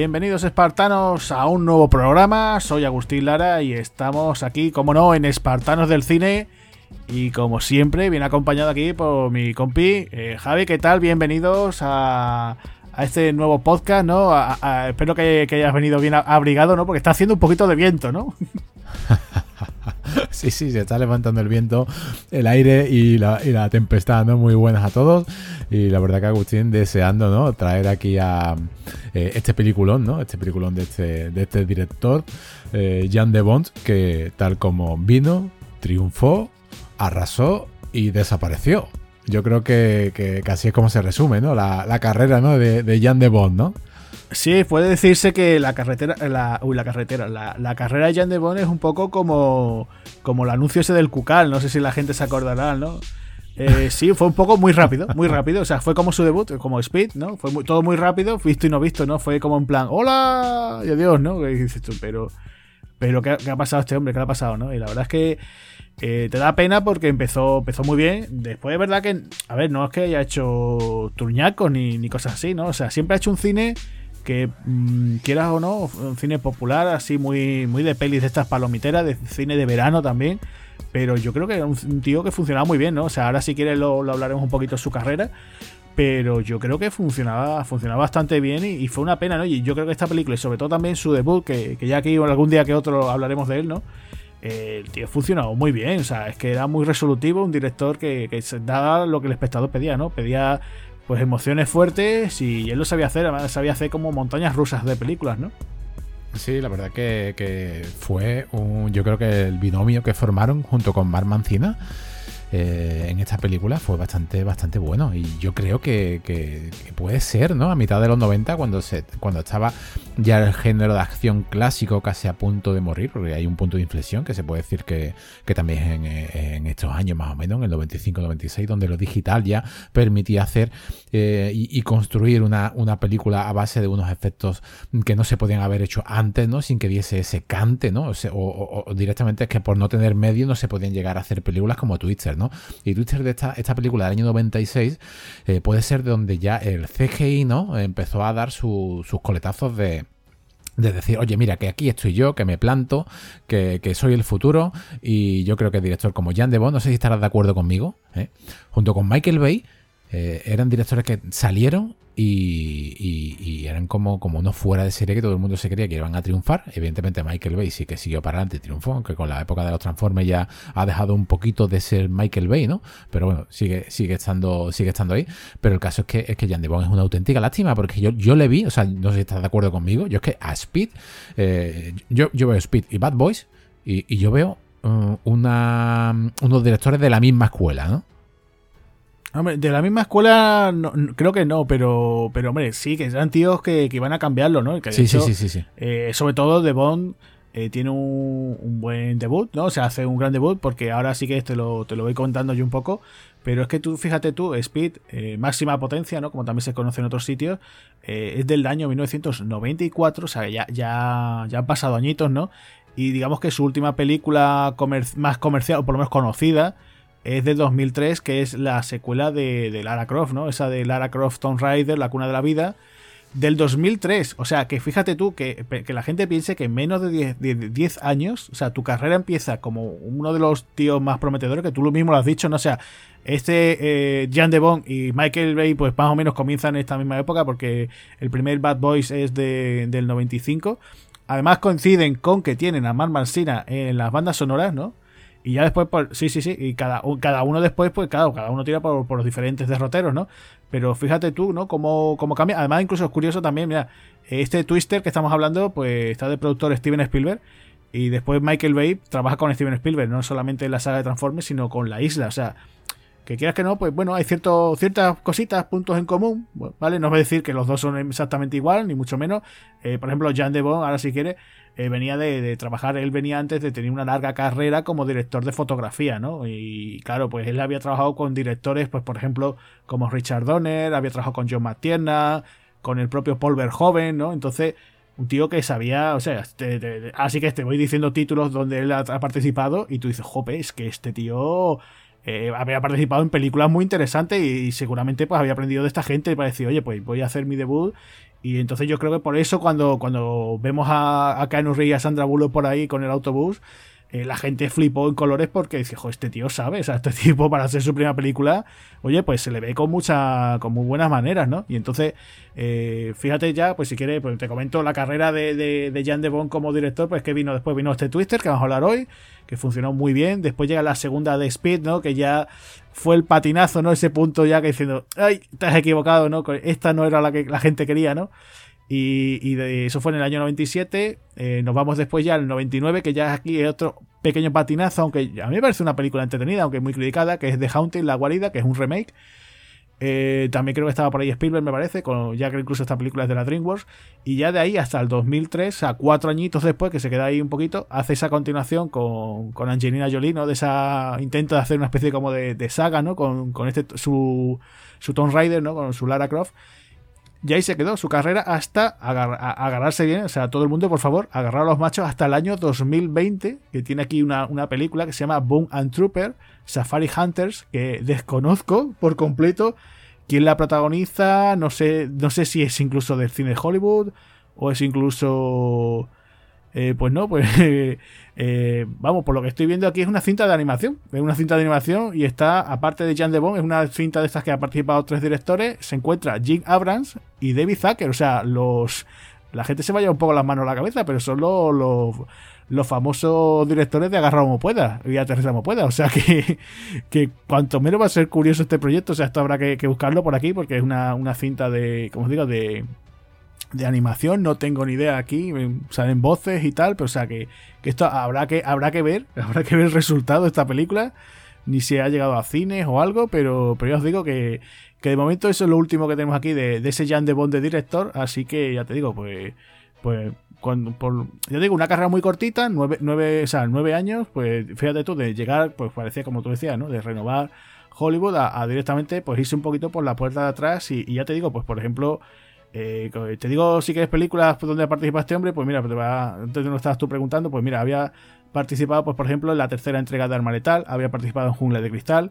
Bienvenidos espartanos a un nuevo programa. Soy Agustín Lara y estamos aquí, como no, en Espartanos del Cine. Y como siempre, bien acompañado aquí por mi compi eh, Javi. ¿Qué tal? Bienvenidos a, este nuevo podcast, ¿no? espero que, que, hayas venido bien abrigado, ¿no? Porque está haciendo un poquito de viento, ¿no? sí, sí, se está levantando el viento, el aire y la, tempestad, ¿no? Muy buenas a todos. Y la verdad que Agustín deseando, ¿no? Traer aquí a eh, este peliculón, ¿no? Este peliculón de este, este director, eh, Jan de Bond, que tal como vino, triunfó, arrasó y desapareció. Yo creo que, que, así es como se resume, ¿no? La, carrera, ¿no? De, de Jan de Bond, ¿no? Sí, puede decirse que la carretera, la, uy, la carretera, la, carrera de Jan de Bond es un poco como, como el anuncio ese del Cucal, no sé si la gente se acordará, ¿no? Eh, sí, fue un poco muy rápido, muy rápido, o sea, fue como su debut, como Speed, ¿no? Fue todo muy rápido, visto y no visto, ¿no? Fue como en plan, hola, y adiós, ¿no? dices pero, pero ¿qué, ha pasado este hombre? ¿Qué le ha pasado, no? Y la verdad es que eh, te da pena porque empezó, empezó muy bien. Después, de verdad que, a ver, no es que haya hecho turñacos ni, ni cosas así, ¿no? O sea, siempre ha hecho un cine que mm, quieras o no, un cine popular, así muy, muy de pelis de estas palomiteras, de cine de verano también. Pero yo creo que era un tío que funcionaba muy bien, ¿no? O sea, ahora si quieres lo, hablaremos un poquito de su carrera. Pero yo creo que funcionaba, funcionaba bastante bien y, fue una pena, ¿no? Y yo creo que esta película, y sobre todo también su debut, que, ya aquí algún día que otro hablaremos de él, ¿no? el tío funcionaba muy bien, o sea, es que era muy resolutivo, un director que, que daba lo que el espectador pedía, ¿no? Pedía pues emociones fuertes y él lo sabía hacer, sabía hacer como montañas rusas de películas, ¿no? Sí, la verdad que, fue un, yo creo que el binomio que formaron junto con Mar Mancina eh, en esta película fue bastante, bastante bueno. Y yo creo que, puede ser, ¿no? A mitad de los 90, cuando, se, cuando estaba ya el género de acción clásico casi a punto de morir, porque hay un punto de inflexión que se puede decir que, también en, estos años más o menos, en el 95-96, donde lo digital ya permitía hacer eh, y, construir una, película a base de unos efectos que no se podían haber hecho antes, ¿no? Sin que diese ese cante, ¿no? O, directamente es que por no tener medio no se podían llegar a hacer películas como Twitter, y Twitter de esta, esta película del año 96 eh, puede ser donde ya el CGI, ¿no? Empezó a dar sus coletazos de de decir, oye, mira, que aquí estoy yo, que me planto, que, soy el futuro, y yo creo que el director como Jan de Bond, no sé si estarás de acuerdo conmigo, ¿eh? junto con Michael Bay, eh, eran directores que salieron y, eran como, como uno fuera de serie que todo el mundo se creía que iban a triunfar. Evidentemente Michael Bay sí que siguió para adelante y triunfó, aunque con la época de los Transformers ya ha dejado un poquito de ser Michael Bay, ¿no? Pero bueno, sigue, sigue, estando, sigue estando ahí. Pero el caso es que, es que Jan de Bond es una auténtica lástima, porque yo, yo le vi, o sea, no sé si estás de acuerdo conmigo, yo es que a Speed, eh, yo, veo Speed y Bad Boys y, yo veo uh, una, unos directores de la misma escuela, ¿no? Hombre, de la misma escuela creo que no, pero, pero hombre, sí, que eran tíos que, que iban a cambiarlo, ¿no? sí, sí, sí, sí, eh, sobre todo de Bond eh, tiene un, buen debut, ¿no? O sea, hace un gran debut porque ahora sí que te lo, te lo voy contando yo un poco. Pero es que tú, fíjate tú, Speed, eh, máxima potencia, ¿no? Como también se conoce en otros sitios, es del año 1994, o sea, ya, ya, ya han pasado añitos, ¿no? Y digamos que su última película más comercial, o por lo menos conocida, es de 2003, que es la secuela de, Lara Croft, ¿no? Esa de Lara Croft Tomb Raider, La Cuna de la Vida, del 2003. O sea, que fíjate tú, que, la gente piense que en menos de 10, años, o sea, tu carrera empieza como uno de los tíos más prometedores, que tú lo mismo lo has dicho, ¿no? O sea, este eh, Jan de Bond y Michael Bay, pues más o menos comienzan en esta misma época, porque el primer Bad Boys es de, del 95. Además coinciden con que tienen a Mark Mancina en las bandas sonoras, ¿no? Y ya después, sí, sí, sí, y cada, cada uno después, pues claro, cada uno tira por, los diferentes derroteros, ¿no? Pero fíjate tú, ¿no? Cómo, cómo cambia. Además, incluso es curioso también, mira, este Twister que estamos hablando, pues está de productor Steven Spielberg. Y después Michael Bay trabaja con Steven Spielberg, no solamente en la saga de Transformers, sino con la isla. O sea, que quieras que no, pues bueno, hay cierto, ciertas cositas, puntos en común, ¿vale? No voy a decir que los dos son exactamente igual, ni mucho menos. Eh, por ejemplo, Jean de Bond, ahora si quiere, eh, venía de, trabajar, él venía antes de tener una larga carrera como director de fotografía, ¿no? Y claro, pues él había trabajado con directores, pues por ejemplo, como Richard Donner, había trabajado con John McTiernan, con el propio Paul Verhoeven, ¿no? Entonces, un tío que sabía, o sea, así que te voy diciendo títulos donde él ha, participado y tú dices, jope, es que este tío eh, había participado en películas muy interesantes y, seguramente pues había aprendido de esta gente para decir, oye, pues voy a hacer mi debut Y entonces yo creo que por eso cuando, cuando vemos a, a Keanu y a Sandra Bullock por ahí con el autobús, eh, la gente flipó en colores porque dice, jo, este tío sabe, o sea, este tipo para hacer su primera película, oye, pues se le ve con mucha, con muy buenas maneras, ¿no? Y entonces, eh, fíjate ya, pues si quieres, pues te comento la carrera de, de, de Jan de Bon como director, pues que vino después, vino este Twister, que vamos a hablar hoy, que funcionó muy bien, después llega la segunda de Speed, ¿no? Que ya fue el patinazo, ¿no? Ese punto ya que diciendo, ay, te has equivocado, ¿no? Esta no era la que la gente quería, ¿no? Y, de, eso fue en el año 97. Eh, nos vamos después ya al 99, que ya aquí es otro pequeño patinazo, aunque a mí me parece una película entretenida, aunque muy criticada, que es The Haunting, La Guarida, que es un remake. Eh, también creo que estaba por ahí Spielberg, me parece, con, ya que incluso esta película es de la DreamWorks. Y ya de ahí hasta el 2003, a cuatro añitos después, que se queda ahí un poquito, hace esa continuación con, con Angelina Jolie, ¿no? De esa. Intenta de hacer una especie como de, de saga, ¿no? Con, con este, su, su Tomb Raider, ¿no? Con su Lara Croft. Y ahí se quedó su carrera hasta agarrarse bien. O sea, todo el mundo, por favor, agarrar a los machos hasta el año 2020, que tiene aquí una, película que se llama Boom and Trooper, Safari Hunters, que desconozco por completo quién la protagoniza. No sé, no sé si es incluso del cine de Hollywood o es incluso eh, pues no, pues eh, vamos, por lo que estoy viendo aquí es una cinta de animación. Es una cinta de animación y está, aparte de Jan de es una cinta de estas que ha participado tres directores. Se encuentra Jim Abrams y David Zucker. O sea, los. La gente se vaya un poco las manos a la cabeza, pero son los, los, famosos directores de Agarrar como pueda y Aterrizar como pueda. O sea que, que cuanto menos va a ser curioso este proyecto. O sea, esto habrá que, que buscarlo por aquí porque es una, una cinta de, como os digo, de, de animación, no tengo ni idea aquí, salen voces y tal, pero o sea que, esto habrá que, habrá que ver, habrá que ver el resultado de esta película, ni si ha llegado a cines o algo, pero, pero ya os digo que, que de momento eso es lo último que tenemos aquí de, ese Jan de Bond de director, así que ya te digo, pues, pues cuando, por, ya digo, una carrera muy cortita, nueve, nueve, o sea, nueve años, pues fíjate tú, de llegar, pues parecía como tú decías, ¿no? De renovar Hollywood a, directamente, pues irse un poquito por la puerta de atrás y, y ya te digo, pues por ejemplo eh, te digo si quieres películas donde participa este hombre, pues mira, te va, antes no estabas tú preguntando, pues mira, había participado, pues por ejemplo, en la tercera entrega de Arma Letal, había participado en Jungle de Cristal,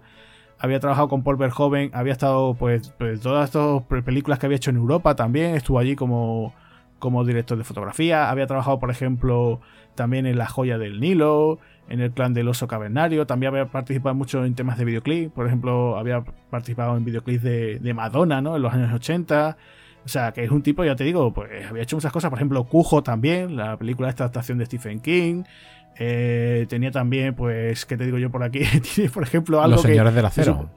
había trabajado con Paul Verhoeven, había estado, pues, pues todas estas películas que había hecho en Europa también, estuvo allí como, como director de fotografía, había trabajado, por ejemplo, también en La Joya del Nilo, en el clan del oso cavernario, también había participado mucho en temas de videoclip, por ejemplo, había participado en videoclips de, de Madonna, ¿no? En los años 80, o sea, que es un tipo, ya te digo, pues había hecho muchas cosas. Por ejemplo, Cujo también, la película de esta adaptación de Stephen King. Eh, tenía también, pues, ¿qué te digo yo por aquí? Tiene, por ejemplo, algo Los Señores del Acero.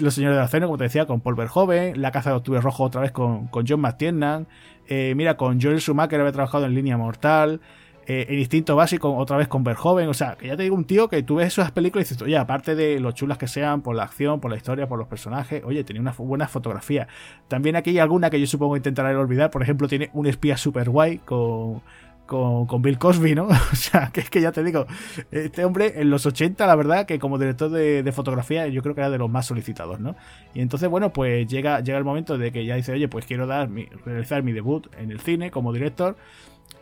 Los Señores del Acero, como te decía, con Paul Verhoeven. La Caza de Octubre Rojo otra vez con, con John McTiernan. Eh, mira, con Joel Schumacher había trabajado en Línea Mortal. Eh, el instinto básico otra vez con Verhoeven. O sea, que ya te digo, un tío que tú ves esas películas y dices, oye, aparte de lo chulas que sean por la acción, por la historia, por los personajes, oye, tenía una buena fotografía. También aquí hay alguna que yo supongo intentaré olvidar. Por ejemplo, tiene un espía super guay con, con, Bill Cosby, ¿no? o sea, que es que ya te digo, este hombre en los 80, la verdad, que como director de, fotografía, yo creo que era de los más solicitados, ¿no? Y entonces, bueno, pues llega, llega el momento de que ya dice, oye, pues quiero dar realizar mi debut en el cine como director.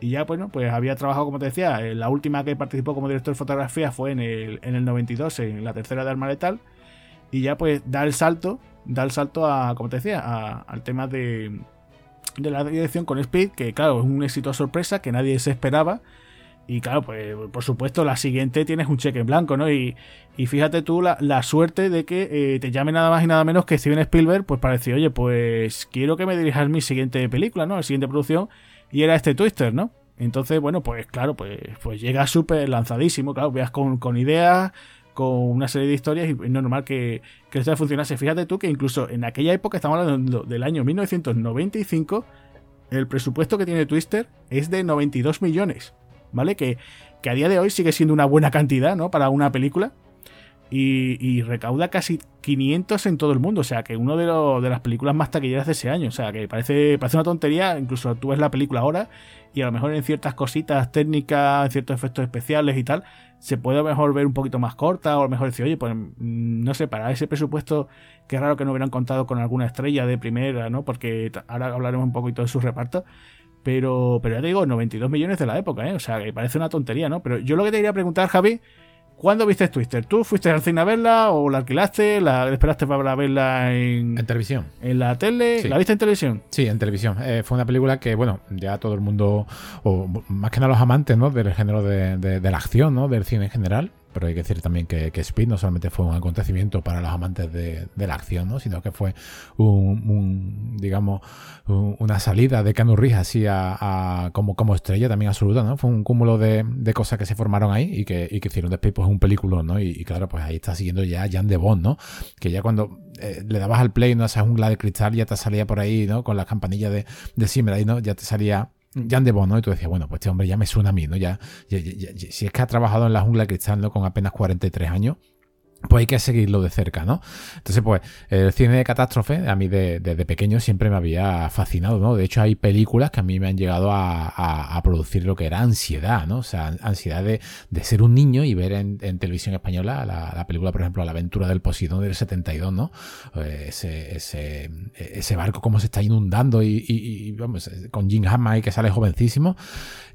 Y ya, bueno, pues había trabajado, como te decía, la última que participó como director de fotografía fue en el, en el 92, en la tercera de Arma Letal. Y ya, pues, da el salto, da el salto a, como te decía, al tema de, de la dirección con Speed, que claro, es un éxito sorpresa que nadie se esperaba. Y claro, pues por supuesto, la siguiente tienes un cheque en blanco, ¿no? Y, y fíjate tú la, la, suerte de que eh, te llame nada más y nada menos que Steven Spielberg, pues para decir, oye, pues quiero que me dirijas mi siguiente película, ¿no? La siguiente producción y era este Twister, ¿no? Entonces, bueno, pues claro, pues, pues llega súper lanzadísimo, claro, veas con, con, ideas, con una serie de historias y es normal que, que esto funcionase. Fíjate tú que incluso en aquella época, estamos hablando del año 1995, el presupuesto que tiene Twister es de 92 millones, ¿vale? Que, que a día de hoy sigue siendo una buena cantidad, ¿no? Para una película. Y, recauda casi 500 en todo el mundo. O sea, que uno de, de, las películas más taquilleras de ese año. O sea, que parece, parece una tontería. Incluso tú ves la película ahora y a lo mejor en ciertas cositas técnicas, en ciertos efectos especiales y tal, se puede mejor ver un poquito más corta. O a lo mejor decir, oye, pues mm, no sé, para ese presupuesto, qué raro que no hubieran contado con alguna estrella de primera, ¿no? Porque ahora hablaremos un poquito de su reparto. Pero, pero ya te digo, 92 millones de la época, ¿eh? O sea, que parece una tontería, ¿no? Pero yo lo que te quería preguntar, Javi ¿Cuándo viste Twister? ¿Tú fuiste al cine a verla o la alquilaste? ¿La esperaste para verla en, en televisión? ¿En la tele? ¿La viste en televisión? Sí, en televisión. Eh, fue una película que, bueno, ya todo el mundo, o más que nada los amantes ¿no? del género de, de la acción, ¿no? del cine en general, pero hay que decir también que, Speed no solamente fue un acontecimiento para los amantes de, la acción, ¿no? sino que fue un, digamos, una salida de Keanu Reeves así a, como, como estrella también absoluta, ¿no? Fue un cúmulo de, cosas que se formaron ahí y que, hicieron después pues un película, ¿no? Y, claro, pues ahí está siguiendo ya Jan de Bond, ¿no? Que ya cuando eh, le dabas al play, ¿no? Esa jungla de cristal ya te salía por ahí, ¿no? Con las campanillas de, de Simmer ¿no? Ya te salía Jan de Bond, ¿no? Y tú decías, bueno, pues este hombre ya me suena a mí, ¿no? Ya, si es que ha trabajado en la jungla cristal, ¿no? Con apenas 43 años, pues hay que seguirlo de cerca, ¿no? Entonces, pues, el cine de catástrofe, a mí desde pequeño siempre me había fascinado, ¿no? De hecho, hay películas que a mí me han llegado a, producir lo que era ansiedad, ¿no? O sea, ansiedad de, ser un niño y ver en, televisión española la, película, por ejemplo, La aventura del Posidón del 72, ¿no? Pues, ese, ese, barco como se está inundando y, vamos, con Jim Hammond que sale jovencísimo.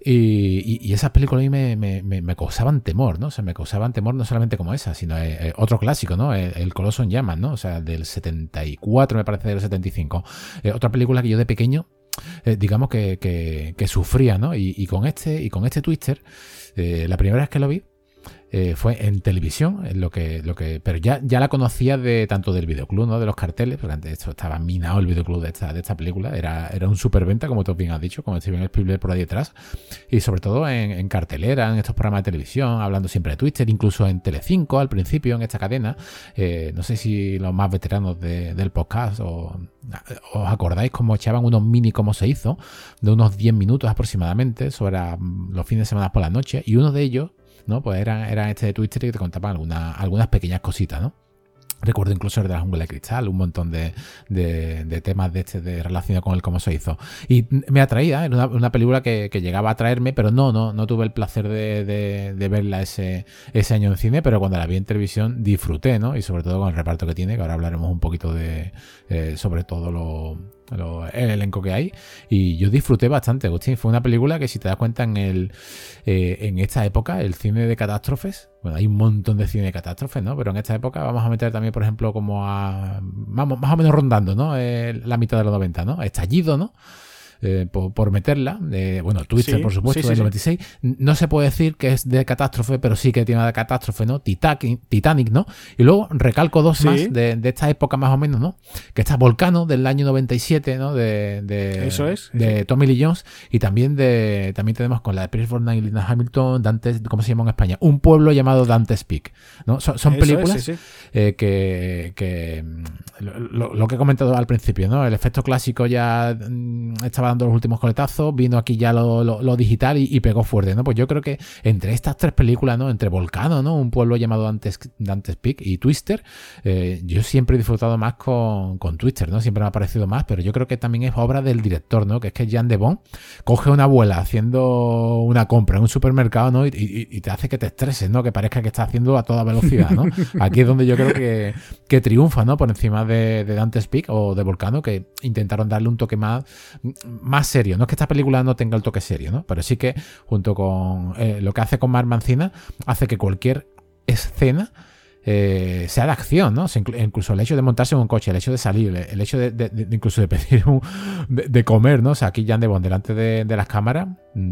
Y, esas películas a mí me, causaban temor, ¿no? O sea, me causaban temor no solamente como esa, sino eh, eh, otro clásico, ¿no? El, Coloso en llamas, ¿no? O sea, del 74, me parece, del 75. Eh, otra película que yo de pequeño, digamos que, sufría, ¿no? Y, con este, y con este Twister, la primera vez que lo vi, eh, fue en televisión, lo que, lo que, pero ya, ya la conocía de tanto del videoclub, ¿no? De los carteles, porque antes esto estaba minado el videoclub de esta, de esta película, era, era un superventa, como tú bien has dicho, como Steven Spielberg por ahí detrás, y sobre todo en, cartelera, en estos programas de televisión, hablando siempre de Twitter, incluso en Telecinco al principio, en esta cadena, eh, no sé si los más veteranos del podcast o, os acordáis cómo echaban unos mini como se hizo, de unos 10 minutos aproximadamente, sobre los fines de semana por la noche, y uno de ellos ¿no? Pues eran, eran este de Twitter que te contaban algunas, algunas pequeñas cositas, ¿no? Recuerdo incluso el de la jungla de cristal, un montón de, temas de este de relacionados con el cómo se hizo. Y me atraía, era una, película que, llegaba a atraerme, pero no, no, no tuve el placer de, verla ese, ese año en cine, pero cuando la vi en televisión disfruté, ¿no? Y sobre todo con el reparto que tiene, que ahora hablaremos un poquito de eh, sobre todo lo el elenco que hay. Y yo disfruté bastante, Agustín. Fue una película que, si te das cuenta, en, el, eh, en esta época, el cine de catástrofes, bueno, hay un montón de cine de catástrofes, ¿no? Pero en esta época vamos a meter también, por ejemplo, como a. Vamos, más o menos rondando, ¿no? la mitad de los 90, ¿no? Estallido, ¿no? Eh, por, meterla. bueno, Twister, por supuesto, del 96. No se puede decir que es de catástrofe, pero sí que tiene de catástrofe, ¿no? Titanic, ¿no? Y luego recalco dos más de, esta época más o menos, ¿no? Que está Volcano del año 97, ¿no? De, de, Eso es. De Tommy Lee Jones. Y también de también tenemos con la de Pierce Brosnan y Linda Hamilton, Dante, ¿cómo se llama en España? Un pueblo llamado Dante's Peak. ¿no? Son, películas eh, que, que mm, lo, que he comentado al principio, ¿no? El efecto clásico ya mm, estaba dando los últimos coletazos, vino aquí ya lo, digital y, pegó fuerte, ¿no? Pues yo creo que entre estas tres películas, ¿no? Entre Volcano, ¿no? Un pueblo llamado Dante's, Dante's Peak y Twister, eh, yo siempre he disfrutado más con, con Twister, ¿no? Siempre me ha parecido más, pero yo creo que también es obra del director, ¿no? Que es que Jan de Bon coge una abuela haciendo una compra en un supermercado, ¿no? Y, te hace que te estreses, ¿no? Que parezca que está haciendo a toda velocidad, ¿no? Aquí es donde yo creo que, que triunfa, ¿no? Por encima de, de Dante's Peak o de Volcano, que intentaron darle un toque más, más serio. No es que esta película no tenga el toque serio, ¿no? Pero sí que, junto con eh, lo que hace con Mar Mancina, hace que cualquier escena eh, sea de acción, ¿no? incluso el hecho de montarse en un coche, el hecho de salir, el hecho de, incluso de pedir un, de, comer, ¿no? O sea, aquí Jan de Bond delante de, las cámaras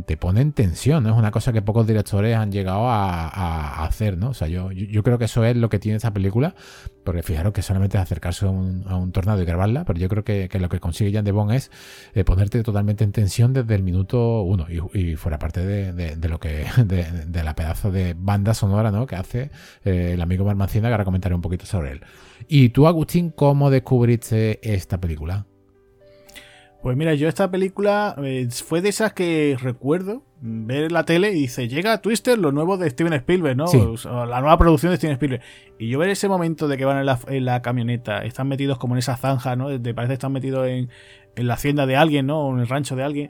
te pone en tensión, ¿no? Es una cosa que pocos directores han llegado a, hacer, ¿no? O sea, yo, yo, creo que eso es lo que tiene esta película, porque fijaros que solamente es acercarse a un, tornado y grabarla, pero yo creo que, lo que consigue Jan de Bond es eh, ponerte totalmente en tensión desde el minuto uno y, fuera parte de, lo que, de, la pedazo de banda sonora, ¿no? Que hace eh, el amigo Mar Mancina, que ahora comentaré un poquito sobre él. ¿Y tú, Agustín, cómo descubriste esta película? Pues mira, yo esta película eh, fue de esas que recuerdo ver la tele y dice, llega Twister, lo nuevo de Steven Spielberg, ¿no? la nueva producción de Steven Spielberg. Y yo ver ese momento de que van en la, camioneta, están metidos como en esa zanja, ¿no? De, parece que están metidos en, en la hacienda de alguien, ¿no? O en el rancho de alguien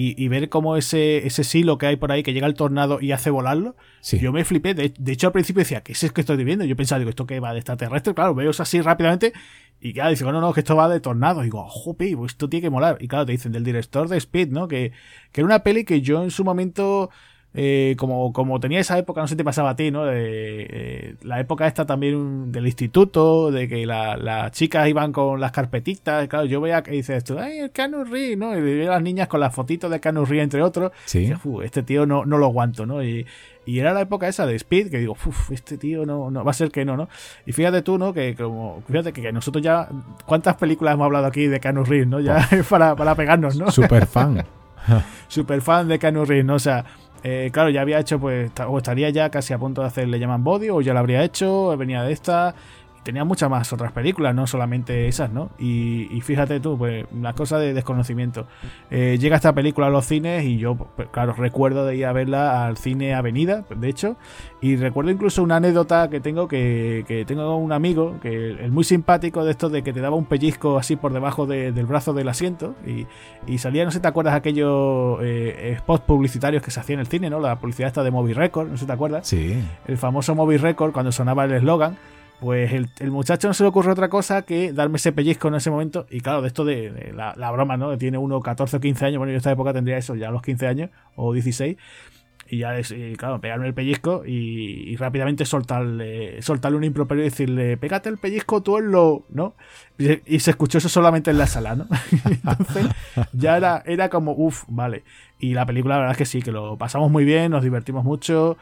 y, ver cómo ese, ese silo que hay por ahí que llega el tornado y hace volarlo, yo me flipé. De, hecho, al principio decía, ¿qué es que estoy viendo? Yo pensaba, digo, ¿esto qué va de extraterrestre? Claro, veo eso así rápidamente y claro, dice, no, no, que esto va de tornado. Y digo, jope, pues esto tiene que molar. Y claro, te dicen del director de Speed, ¿no? Que, que era una peli que yo en su momento eh, como, como tenía esa época, no sé si te pasaba a ti, ¿no? De, la época esta también del instituto, de que las chicas iban con las carpetitas, claro, yo veía que dices tú, ay, el Canu ¿no? Y veía las niñas con las fotitos de Canu entre otros. Sí. este tío no, no lo aguanto, ¿no? Y, y era la época esa de Speed, que digo, uff, este tío no, no, va a ser que no, ¿no? Y fíjate tú, ¿no? Que como, fíjate que, nosotros ya, ¿cuántas películas hemos hablado aquí de Canu Reeves, ¿no? Ya para, para pegarnos, ¿no? Super fan. Super fan de Canu Reeves, ¿no? O sea, eh, claro, ya había hecho, pues, o estaría ya casi a punto de hacer Le llaman Body, o ya lo habría hecho, venía de esta, tenía muchas más otras películas, no solamente esas, ¿no? Y, fíjate tú, pues las cosas de desconocimiento. Eh, llega esta película a los cines y yo, pues, claro, recuerdo de ir a verla al cine Avenida, de hecho, y recuerdo incluso una anécdota que tengo, que, tengo un amigo, que es muy simpático de esto de que te daba un pellizco así por debajo del brazo del asiento y, y, salía, no sé si te acuerdas, aquellos eh, spots publicitarios que se hacían en el cine, ¿no? La publicidad esta de Movie Record, no sé si te acuerdas. Sí. El famoso Movie Record cuando sonaba el eslogan pues el, muchacho no se le ocurre otra cosa que darme ese pellizco en ese momento. Y claro, de esto de, la, broma, ¿no? Tiene uno 14 o 15 años. Bueno, yo esta época tendría eso, ya a los 15 años o 16. Y ya, es, claro, pegarme el pellizco y, rápidamente soltarle, soltarle un improperio y decirle, pégate el pellizco tú en lo, ¿no? Y, se escuchó eso solamente en la sala, ¿no? Entonces ya era, era como, uff, vale. Y la película, la verdad es que sí, que lo pasamos muy bien, nos divertimos mucho.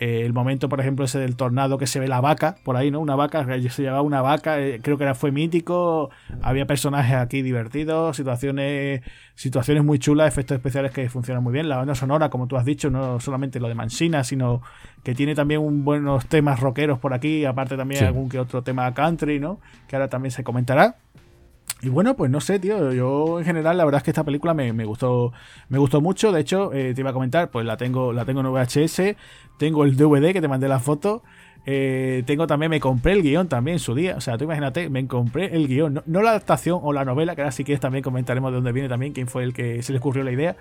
Eh, el momento, por ejemplo, ese del tornado que se ve la vaca, por ahí, ¿no? Una vaca, se llevaba una vaca, eh, creo que era, fue mítico, había personajes aquí divertidos, situaciones, situaciones muy chulas, efectos especiales que funcionan muy bien, la banda sonora, como tú has dicho, no solamente lo de Mansina, sino que tiene también un buenos temas rockeros por aquí, aparte también algún que otro tema country, ¿no? Que ahora también se comentará. Y bueno, pues no sé, tío. Yo en general la verdad es que esta película me, gustó me gustó mucho. De hecho, eh, te iba a comentar, pues la tengo la tengo en VHS, tengo el DVD que te mandé la foto. Eh, tengo también, me compré el guion también en su día. O sea, tú imagínate, me compré el guion. No, la adaptación o la novela, que ahora si quieres también comentaremos de dónde viene también, quién fue el que se le ocurrió la idea.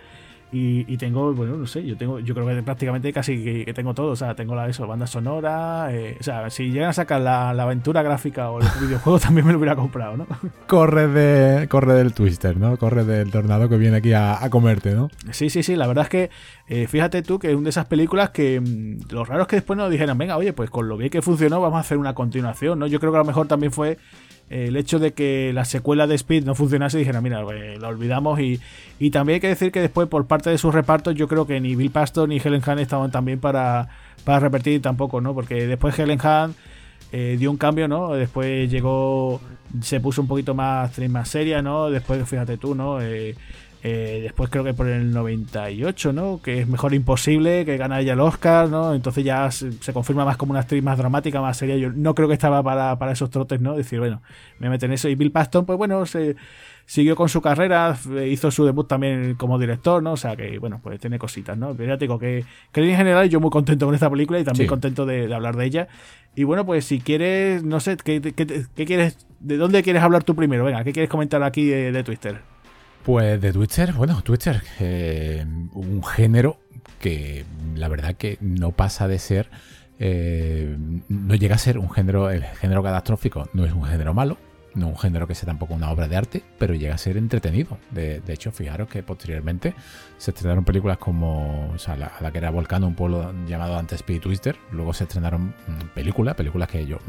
Y, tengo, bueno, no sé, yo tengo, yo creo que prácticamente casi que, tengo todo. O sea, tengo la eso, banda sonora. Eh, o sea, si llegan a sacar la, aventura gráfica o el videojuego, también me lo hubiera comprado, ¿no? Corre de. Corre del Twister, ¿no? Corre del tornado que viene aquí a, comerte, ¿no? Sí, sí, sí. La verdad es que eh, fíjate tú que es una de esas películas que mm, los raros que después nos dijeron, venga, oye, pues con lo bien que funcionó, vamos a hacer una continuación, ¿no? Yo creo que a lo mejor también fue el hecho de que la secuela de Speed no funcionase, dijeron, mira, pues, la olvidamos. Y, y, también hay que decir que después, por parte de sus repartos, yo creo que ni Bill Pastor ni Helen Hunt estaban también para, para repetir tampoco, ¿no? Porque después Helen Hunt eh, dio un cambio, ¿no? Después llegó, se puso un poquito más, más seria, ¿no? Después, fíjate tú, ¿no? Eh, eh, después creo que por el 98, ¿no? Que es mejor imposible, que gana ella el Oscar, ¿no? Entonces ya se, confirma más como una actriz más dramática, más seria. Yo no creo que estaba para, esos trotes, ¿no? Decir, bueno, me meten eso. Y Bill Paxton, pues bueno, se siguió con su carrera, hizo su debut también como director, ¿no? O sea que, bueno, pues tiene cositas, ¿no? Pero ya digo que, que en general yo muy contento con esta película y también contento de, hablar de ella. Y bueno, pues si quieres, no sé, ¿qué, quieres, de dónde quieres hablar tú primero? Venga, ¿qué quieres comentar aquí de Twitter? Pues de Twitter, bueno, Twitter, eh, un género que la verdad que no pasa de ser, eh, no llega a ser un género, el género catastrófico no es un género malo, no un género que sea tampoco una obra de arte, pero llega a ser entretenido. De, hecho, fijaros que posteriormente se estrenaron películas como o sea, la, que era Volcano, un pueblo llamado antes Speed Twister, luego se estrenaron mm, películas, películas que yo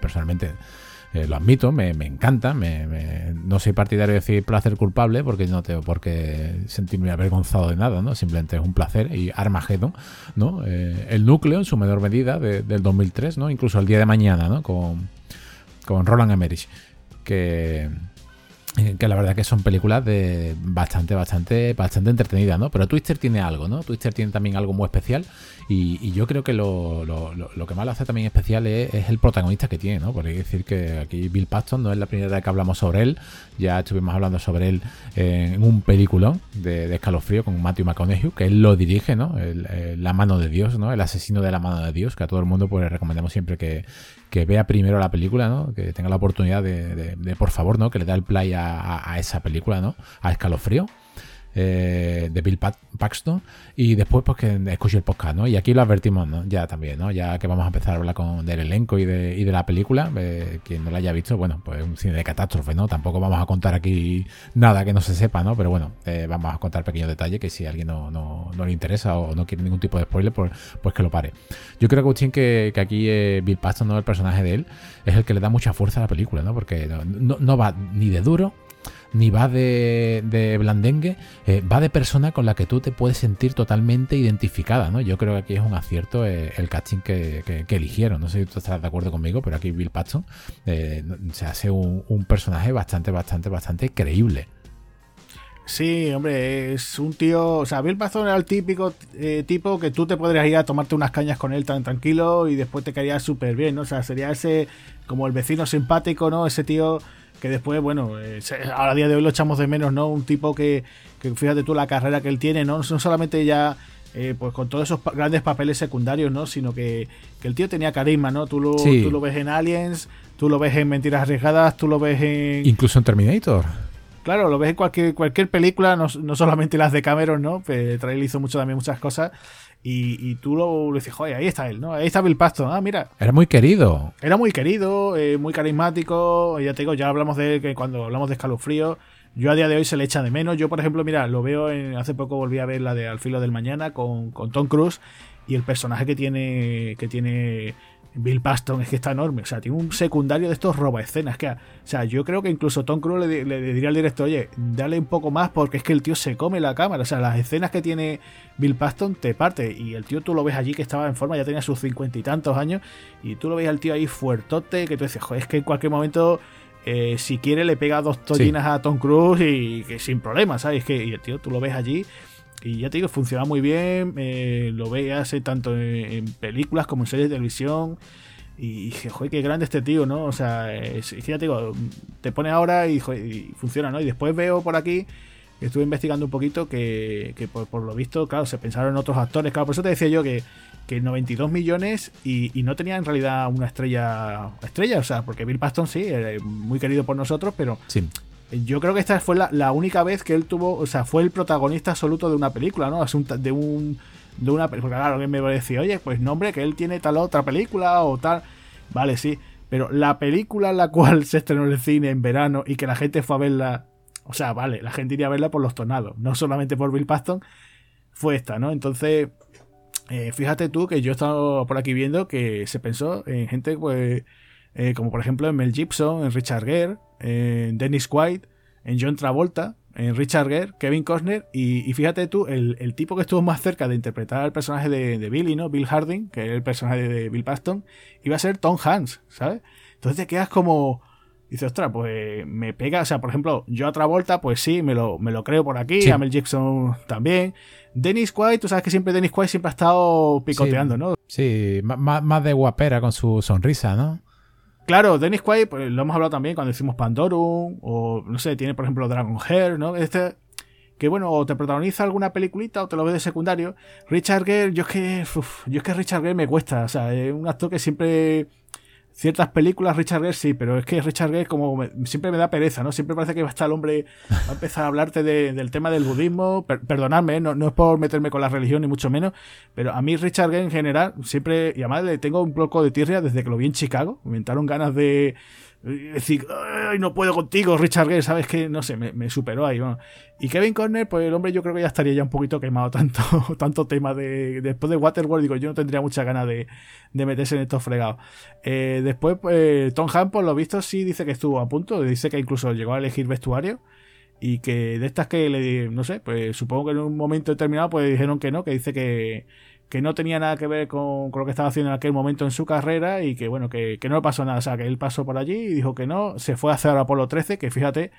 personalmente eh, lo admito, me, me encanta, me, no soy partidario de decir placer culpable porque no tengo por qué sentirme avergonzado de nada, ¿no? Simplemente es un placer y Armageddon, ¿no? Eh, el núcleo en su menor medida del 2003, ¿no? Incluso el día de mañana, ¿no? Con, con Roland Emmerich, que eh, que la verdad que son películas de bastante, bastante, bastante entretenidas, ¿no? Pero Twister tiene algo, ¿no? Twister tiene también algo muy especial y, yo creo que lo, que más lo hace también especial es, el protagonista que tiene, ¿no? Que decir que aquí Bill Paxton no es la primera vez que hablamos sobre él, ya estuvimos hablando sobre él en un peliculón de, escalofrío con Matthew McConaughey, que él lo dirige, ¿no? la mano de Dios, ¿no? El asesino de la mano de Dios, que a todo el mundo pues recomendamos siempre que, que vea primero la película, ¿no? Que tenga la oportunidad de, por favor, ¿no? Que le da el play a, esa película, ¿no? A Escalofrío. Eh, de Bill Paxton y después pues que escuche el podcast, ¿no? Y aquí lo advertimos, ¿no? Ya también, ¿no? Ya que vamos a empezar a hablar con, del elenco y de, y de la película, eh, quien no la haya visto, bueno, pues un cine de catástrofe, ¿no? Tampoco vamos a contar aquí nada que no se sepa, ¿no? Pero bueno, eh, vamos a contar pequeños detalles que si a alguien no, no, no, le interesa o no quiere ningún tipo de spoiler, pues, pues que lo pare. Yo creo, Agustín, que, que aquí Bill Paxton, ¿no? El personaje de él, es el que le da mucha fuerza a la película, ¿no? Porque no, no va ni de duro ni va de, de blandengue, eh, va de persona con la que tú te puedes sentir totalmente identificada, ¿no? Yo creo que aquí es un acierto eh, el casting que, eligieron. No sé si tú estás de acuerdo conmigo, pero aquí Bill Paxton eh, se hace un, personaje bastante, bastante, bastante creíble. Sí, hombre, es un tío. O sea, Bill Paxton era el típico tipo que tú te podrías ir a tomarte unas cañas con él tan tranquilo y después te caería súper bien, ¿no? O sea, sería ese como el vecino simpático, ¿no? Ese tío que después, bueno, eh, a día de hoy lo echamos de menos, ¿no? Un tipo que, fíjate tú la carrera que él tiene, ¿no? No solamente ya eh, pues con todos esos grandes papeles secundarios, ¿no? Sino que, el tío tenía carisma, ¿no? Tú lo, tú lo ves en Aliens, tú lo ves en Mentiras Arriesgadas, tú lo ves en... Incluso en Terminator. Claro, lo ves en cualquier, cualquier película, no, no solamente las de Cameron, ¿no? Trail hizo mucho también muchas cosas. Y, tú lo, dices, joder, ahí está él, ¿no? Ahí está Bill Paxton, ah, mira. Era muy querido. Era muy querido, eh, muy carismático. Ya te digo, ya hablamos de que cuando hablamos de escalofrío, yo a día de hoy se le echa de menos. Yo, por ejemplo, mira, lo veo en, hace poco volví a ver la de Al filo del mañana con, con Tom Cruise y el personaje que tiene que tiene Bill Paston es que está enorme. O sea, tiene un secundario de estos roba escenas. Que, o sea, yo creo que incluso Tom Cruise le, diría al director, oye, dale un poco más porque es que el tío se come la cámara. O sea, las escenas que tiene Bill Paston te parte. Y el tío tú lo ves allí que estaba en forma, ya tenía sus cincuenta y tantos años. Y tú lo ves al tío ahí fuertote, que tú dices, joder, es que en cualquier momento. Eh, si quiere le pega dos tollinas a Tom Cruise y que sin problema, ¿sabes? Que, y el tío tú lo ves allí y ya te digo, funciona muy bien, eh, lo veas tanto en, películas como en series de televisión. Y dije, joder, qué grande este tío, ¿no? O sea, es, ya te digo, te pone ahora y, funciona, ¿no? Y después veo por aquí, estuve investigando un poquito, que, por, lo visto, claro, se pensaron en otros actores. Claro, por eso te decía yo que, que 92 millones y, no tenía en realidad una estrella, estrella, o sea, porque Bill Paston sí, muy querido por nosotros, pero sí. Yo creo que esta fue la, única vez que él tuvo, o sea, fue el protagonista absoluto de una película, ¿no? De un de una película. Claro, que me decir, oye, pues nombre, que él tiene tal otra película o tal. Vale, sí. Pero la película en la cual se estrenó en el cine en verano y que la gente fue a verla. O sea, vale, la gente iría a verla por los tornados, no solamente por Bill Paxton, fue esta, ¿no? Entonces, eh, fíjate tú que yo he estado por aquí viendo que se pensó en gente, pues, eh, como por ejemplo en Mel Gibson, en Richard Gere, en Dennis White, en John Travolta, en Richard Gere, Kevin Costner y, fíjate tú, el, tipo que estuvo más cerca de interpretar al personaje de, Billy, ¿no? Bill Harding, que es el personaje de Bill Paxton, iba a ser Tom Hanks, ¿sabes? Entonces te quedas como... Dices, ostras, pues me pega, o sea, por ejemplo, yo a Travolta, pues sí, me lo, me lo creo por aquí, a Mel Gibson también. Dennis White, tú sabes que siempre Dennis White siempre ha estado picoteando, ¿no? Sí, más, más de guapera con su sonrisa, ¿no? Claro, Dennis Quaid, pues, lo hemos hablado también cuando decimos Pandorum, o no sé, tiene por ejemplo Dragon Hair, ¿no? Este, que bueno, o te protagoniza alguna peliculita o te lo ves de secundario. Richard Gere, yo es que, yo es que Richard Gere me cuesta, o sea, es un actor que siempre ciertas películas Richard Gere sí, pero es que Richard Gere como siempre me da pereza, ¿no? Siempre parece que va a estar el hombre a empezar a hablarte del tema del budismo, perdonadme, ¿eh? no, no, es por meterme con la religión ni mucho menos, pero a mí Richard Gere en general siempre, y además tengo un poco de tirria desde que lo vi en Chicago, me entraron ganas de decir, Ay, no puedo contigo, Richard Gere, ¿sabes que No sé, me, superó ahí. Y Kevin Corner, pues el hombre yo creo que ya estaría ya un poquito quemado tanto, tanto tema de... Después de Waterworld, digo, yo no tendría mucha ganas de, meterse en estos fregados. Eh, después, pues, Tom Hanks, por lo visto, sí dice que estuvo a punto, dice que incluso llegó a elegir vestuario y que de estas que le no sé, pues supongo que en un momento determinado pues dijeron que no, que dice que, que no tenía nada que ver con, lo que estaba haciendo en aquel momento en su carrera y que bueno, que, no le pasó nada. O sea, que él pasó por allí y dijo que no, se fue a hacer Apolo 13, que fíjate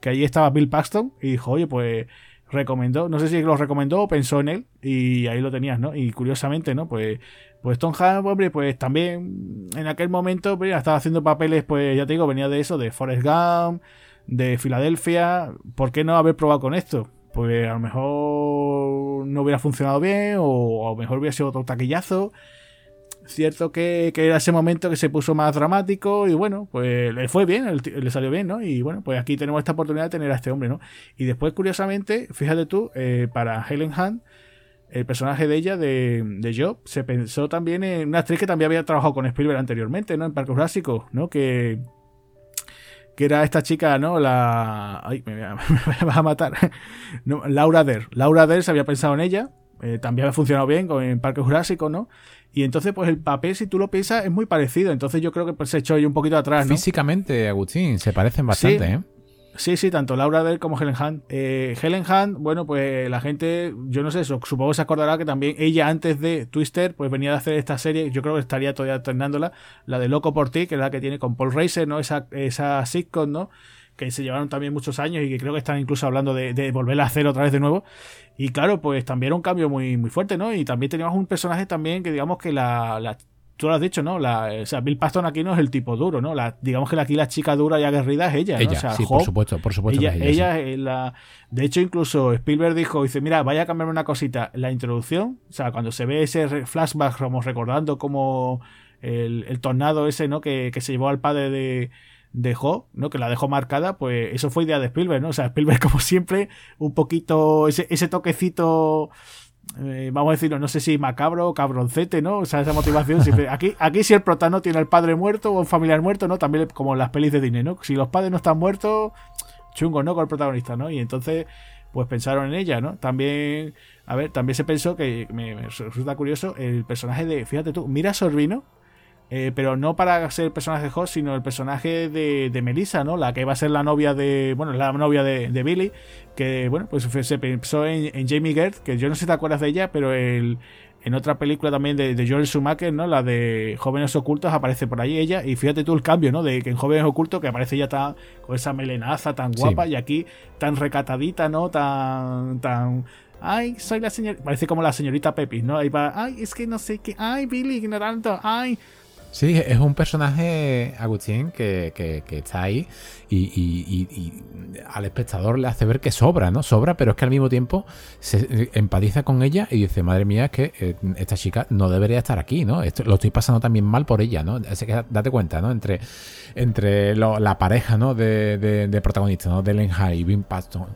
que allí estaba Bill Paxton y dijo, oye, pues recomendó, no sé si lo recomendó o pensó en él y ahí lo tenías, ¿no? Y curiosamente, ¿no? Pues, pues Tom Hanks, hombre, pues también en aquel momento pues, estaba haciendo papeles, pues ya te digo, venía de eso, de Forrest Gump, de Filadelfia, ¿por qué no haber probado con esto? Pues a lo mejor no hubiera funcionado bien o a lo mejor hubiera sido otro taquillazo. Cierto que, era ese momento que se puso más dramático y bueno, pues le fue bien, le salió bien, ¿no? Y bueno, pues aquí tenemos esta oportunidad de tener a este hombre, ¿no? Y después, curiosamente, fíjate tú, eh, para Helen Hunt, el personaje de ella, de, de Job, se pensó también en una actriz que también había trabajado con Spielberg anteriormente, ¿no? En Parque Jurásico, ¿no? Que, que era esta chica, ¿no? La... Ay, me, vas a matar. Laura Der. Laura Der se había pensado en ella. Eh, también había funcionado bien con el Parque Jurásico, ¿no? Y entonces, pues el papel, si tú lo piensas, es muy parecido. Entonces yo creo que pues, se echó ahí un poquito atrás, ¿no? Físicamente, Agustín, se parecen bastante, ¿eh? Sí, sí, tanto Laura Dell como Helen Hunt. Eh, Helen Hunt, bueno, pues la gente, yo no sé, supongo que se acordará que también ella antes de Twister, pues venía de hacer esta serie, yo creo que estaría todavía terminándola, la de Loco por ti, que es la que tiene con Paul Racer, ¿no? Esa, esa sitcom, ¿no? Que se llevaron también muchos años y que creo que están incluso hablando de, de volverla a hacer otra vez de nuevo. Y claro, pues también era un cambio muy, muy fuerte, ¿no? Y también teníamos un personaje también que digamos que la, la tú lo has dicho, ¿no? La, o sea, Bill Paston aquí no es el tipo duro, ¿no? La, digamos que aquí la chica dura y aguerrida es ella, ¿no? o sea, sí, por supuesto, por supuesto. Ella, ella, es la. De hecho, incluso Spielberg dijo, dice, mira, vaya a cambiarme una cosita. La introducción, o sea, cuando se ve ese flashback, como recordando como el, tornado ese, ¿no? Que, que, se llevó al padre de, de ¿no? Que la dejó marcada, pues eso fue idea de Spielberg, ¿no? O sea, Spielberg, como siempre, un poquito, ese, ese toquecito eh, vamos a decirlo, no sé si macabro o cabroncete, ¿no? O sea, esa motivación siempre. Aquí, aquí si el protano tiene el padre muerto o un familiar muerto, ¿no? También como en las pelis de Disney, ¿no? Si los padres no están muertos, chungo, ¿no? Con el protagonista, ¿no? Y entonces, pues pensaron en ella, ¿no? También, a ver, también se pensó que me, me resulta curioso el personaje de, fíjate tú, Mira Sorbino, eh, pero no para ser el personaje de Hoss, sino el personaje de, de Melissa, ¿no? La que va a ser la novia de. Bueno, la novia de, de Billy. Que, bueno, pues se pensó en, Jamie Gert, que yo no sé si te acuerdas de ella, pero el, en otra película también de, de Joel Schumacher, ¿no? La de Jóvenes Ocultos aparece por ahí ella. Y fíjate tú el cambio, ¿no? De que en Jóvenes Ocultos, que aparece ella tan, con esa melenaza tan guapa, y aquí tan recatadita, ¿no? Tan. tan Ay, soy la señorita. Parece como la señorita Pepis, ¿no? Ahí va. Ay, es que no sé qué. Ay, Billy, ignorando. Ay. Sí, es un personaje, Agustín, que, que, está ahí y, al espectador le hace ver que sobra, ¿no? Sobra, pero es que al mismo tiempo se empatiza con ella y dice, madre mía, es que eh, esta chica no debería estar aquí, ¿no? Esto, lo estoy pasando también mal por ella, ¿no? que date cuenta, ¿no? Entre, entre la pareja, ¿no? De, de, protagonistas, ¿no? De Ellen y Vin Paston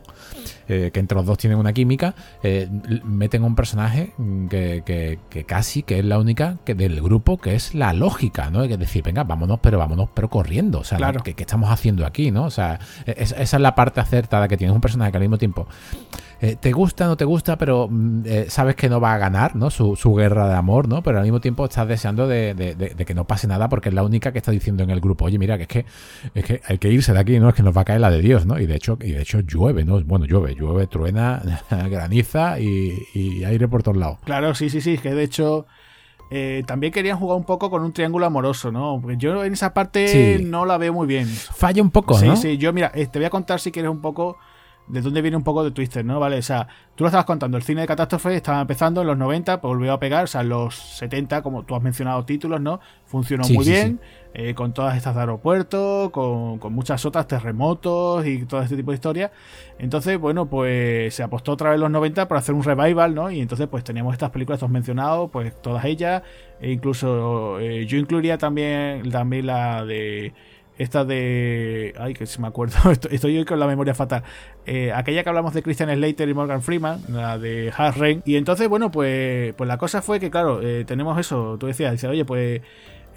eh, que entre los dos tienen una química, eh, meten un personaje que, casi que es la única que del grupo que es la lógica, ¿no? Es decir, venga, vámonos, pero vámonos, pero corriendo. O sea, claro. ¿qué, estamos haciendo aquí, no? O sea, esa es la parte acertada que tienes un personaje que al mismo tiempo eh, te gusta, no te gusta, pero mm, eh, sabes que no va a ganar, ¿no? Su, guerra de amor, ¿no? Pero al mismo tiempo estás deseando de, que no pase nada porque es la única que está diciendo en el grupo, oye, mira, que es que, es que hay que irse de aquí, ¿no? Es que nos va a caer la de Dios, ¿no? Y de hecho, y de hecho llueve, ¿no? Bueno, llueve, llueve, truena, graniza y, aire por todos lados. Claro, sí, sí, sí, que de hecho... Eh, también querían jugar un poco con un triángulo amoroso, ¿no? Porque yo en esa parte no la veo muy bien. Falla un poco, ¿no? Sí, sí, yo mira, te voy a contar si quieres un poco de dónde viene un poco de Twister, ¿no? Vale, o sea, tú lo estabas contando, el cine de catástrofe estaba empezando en los 90, pues volvió a pegar, o sea, en los 70, como tú has mencionado títulos, ¿no? Funcionó muy bien, eh, con todas estas de aeropuertos, con, muchas otras, terremotos y todo este tipo de historias. Entonces, bueno, pues se apostó otra vez en los 90 para hacer un revival, ¿no? Y entonces, pues teníamos estas películas que has mencionado, pues todas ellas, e incluso eh, yo incluiría también, también la de esta de. Ay, que si me acuerdo. Estoy hoy con la memoria fatal. Eh, aquella que hablamos de Christian Slater y Morgan Freeman, la de Hard Rain. Y entonces, bueno, pues, pues la cosa fue que, claro, eh, tenemos eso. Tú decías, dice, oye, pues.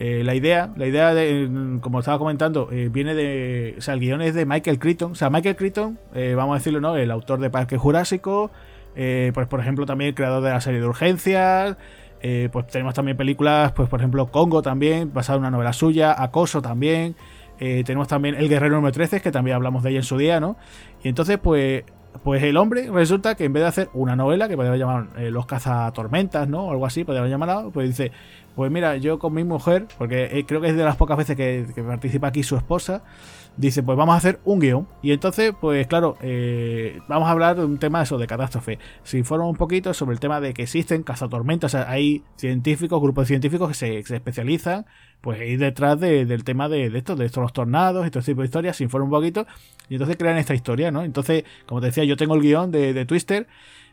Eh, la idea, la idea de, como estaba comentando, viene de. O sea, el guion es de Michael Crichton. O sea, Michael Crichton, vamos a decirlo, ¿no? El autor de Parque Jurásico. pues, por ejemplo, también el creador de la serie de urgencias. pues tenemos también películas, pues por ejemplo, Congo también, basada en una novela suya. Acoso también. Eh, tenemos también El Guerrero número 13, que también hablamos de ella en su día, ¿no? Y entonces, pues, pues el hombre resulta que en vez de hacer una novela, que podría llamar eh, Los cazatormentas, ¿no? O algo así, podría llamarlo, pues dice, pues mira, yo con mi mujer, porque eh, creo que es de las pocas veces que participa aquí su esposa, dice, pues vamos a hacer un guion. Y entonces, pues claro, eh, vamos a hablar de un tema eso, de catástrofe. Se informa un poquito sobre el tema de que existen cazatormentas. O sea, hay científicos, grupos de científicos que se, especializan, pues ahí detrás del tema de, esto, de estos tornados y todo este tipo de historias. Se informa un poquito y entonces crean esta historia, ¿no? Entonces, como te decía, yo tengo el guion de, de Twister.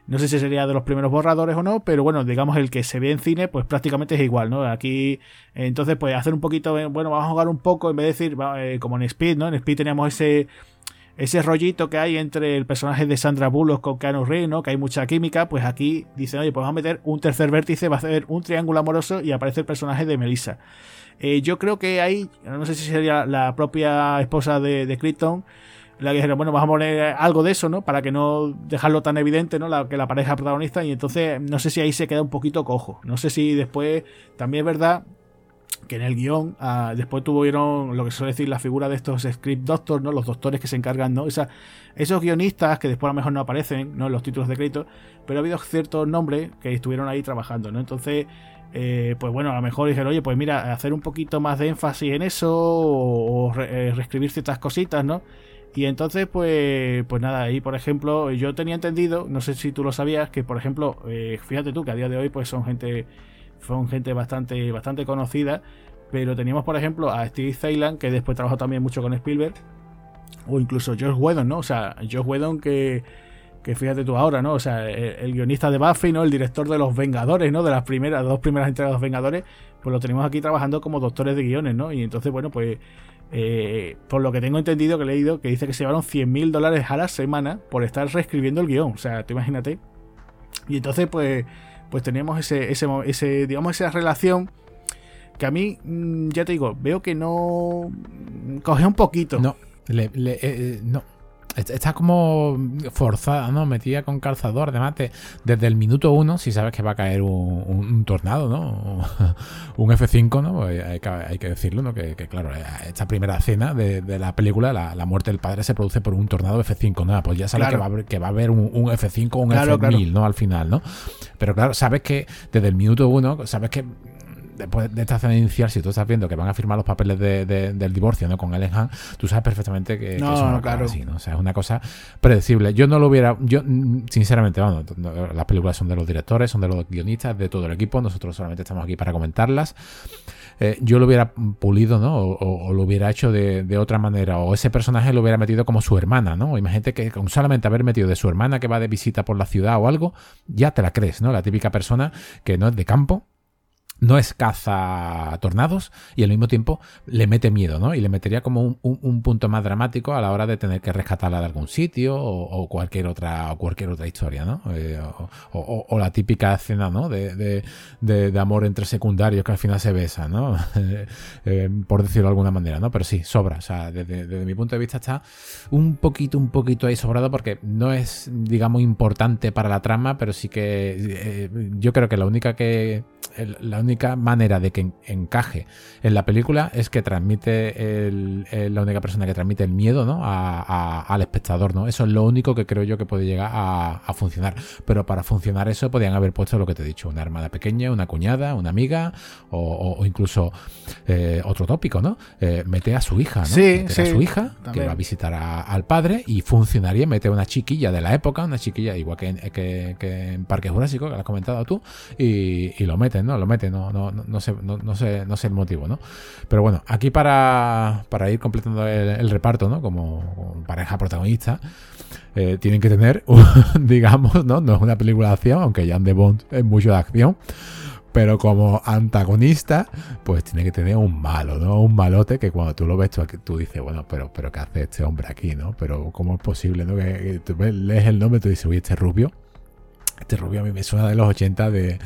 No sé si sería de los primeros borradores o no, pero bueno, digamos el que se ve en cine, pues prácticamente es igual, ¿no? Aquí, entonces, pues hacer un poquito, bueno, vamos a jugar un poco, en vez de decir, eh, como en Speed, ¿no? En Speed teníamos ese ese rollito que hay entre el personaje de Sandra Bullock con Keanu Reeves, ¿no? Que hay mucha química, pues aquí dicen, oye, pues vamos a meter un tercer vértice, va a hacer un triángulo amoroso y aparece el personaje de Melissa. Eh, yo creo que ahí, no sé si sería la propia esposa de, de Krypton, la dijeron, bueno, vamos a poner algo de eso, ¿no? Para que no dejarlo tan evidente, ¿no? La, que la pareja protagonista, y entonces no sé si ahí se queda un poquito cojo. No sé si después, también es verdad que en el guion ah, después tuvieron lo que suele decir la figura de estos script doctors, ¿no? Los doctores que se encargan, ¿no? Esa, esos guionistas que después a lo mejor no aparecen, ¿no? En los títulos de crédito, pero ha habido ciertos nombres que estuvieron ahí trabajando, ¿no? Entonces, eh, pues bueno, a lo mejor dijeron, oye, pues mira, hacer un poquito más de énfasis en eso o, eh, reescribir ciertas cositas, ¿no? Y entonces, pues, pues nada, ahí por ejemplo, yo tenía entendido, no sé si tú lo sabías, que por ejemplo, eh, fíjate tú que a día de hoy pues son gente, son gente bastante, bastante conocida, pero teníamos por ejemplo a Steve Thailand, que después trabajó también mucho con Spielberg, o incluso Josh Whedon, ¿no? O sea, Josh Whedon que que fíjate tú ahora, ¿no? O sea, el, guionista de Buffy, ¿no? El director de Los Vengadores, ¿no? De las primeras, dos primeras entregas de Los Vengadores, pues lo tenemos aquí trabajando como doctores de guiones, ¿no? Y entonces, bueno, pues, eh, por lo que tengo entendido, que he leído, que dice que se llevaron 100 mil dólares a la semana por estar reescribiendo el guion. O sea, te imagínate. Y entonces, pues, pues teníamos ese, ese, ese, digamos, esa relación que a mí, mm, ya te digo, veo que no coge un poquito. No, le, eh, eh, no, Está como forzada, ¿no? Metida con calzador. Además, desde el minuto uno, si sabes que va a caer un, tornado, ¿no? un F5, ¿no? Pues hay, que, decirlo, ¿no? Que, claro, esta primera escena de, la película, la, muerte del padre, se produce por un tornado F5, ¿no? Pues ya sabes que, va a haber, que va a haber un, F5 o un F1000, ¿no? Al final, ¿no? Pero claro, sabes que desde el minuto uno, sabes que después de esta escena inicial, si tú estás viendo que van a firmar los papeles del divorcio ¿no? con Ellen Hunt, tú sabes perfectamente que, no, es una claro. así, ¿no? O sea, es una cosa predecible. Yo no lo hubiera, yo sinceramente, bueno, las películas son de los directores, son de los guionistas, de todo el equipo, nosotros solamente estamos aquí para comentarlas. Eh, yo lo hubiera pulido, ¿no? O, lo hubiera hecho de, otra manera, o ese personaje lo hubiera metido como su hermana, ¿no? Imagínate que con solamente haber metido de su hermana que va de visita por la ciudad o algo, ya te la crees, ¿no? La típica persona que no es de campo, no es caza tornados y al mismo tiempo le mete miedo, ¿no? Y le metería como un, punto más dramático a la hora de tener que rescatarla de algún sitio o, cualquier otra o cualquier otra historia, ¿no? Eh, o, la típica escena, ¿no? De, amor entre secundarios que al final se besan, ¿no? Eh, por decirlo de alguna manera, ¿no? Pero sí, sobra. O sea, desde, mi punto de vista está un poquito, un poquito ahí sobrado porque no es, digamos, importante para la trama, pero sí que eh, yo creo que la única que la única manera de que encaje en la película es que transmite el, la única persona que transmite el miedo ¿no? al espectador. ¿no? Eso es lo único que creo yo que puede llegar a, funcionar. Pero para funcionar eso podían haber puesto lo que te he dicho, una hermana pequeña, una cuñada, una amiga o, incluso eh, otro tópico, ¿no? Eh, mete a su hija, ¿no? Sí, a su hija que va a visitar al padre y funcionaría, mete a una chiquilla de la época, una chiquilla igual que, que, en Parque Jurásico, que lo has comentado tú, y, y lo ¿no? Lo meten, ¿no? no, no, sé, no, sé, no sé el motivo, ¿no? Pero bueno, aquí para, para ir completando el, reparto, ¿no? Como, pareja protagonista, eh, tienen que tener, digamos, ¿no? No es una película de acción, aunque Jan de Bond es mucho de acción. Pero como antagonista, pues tiene que tener un malo, ¿no? Un malote que cuando tú lo ves, tú, tú dices, bueno, pero, pero ¿qué hace este hombre aquí, no? Pero ¿cómo es posible, no? Que, tú lees el nombre y tú dices, uy, este rubio. Este rubio a mí me suena de los 80 de,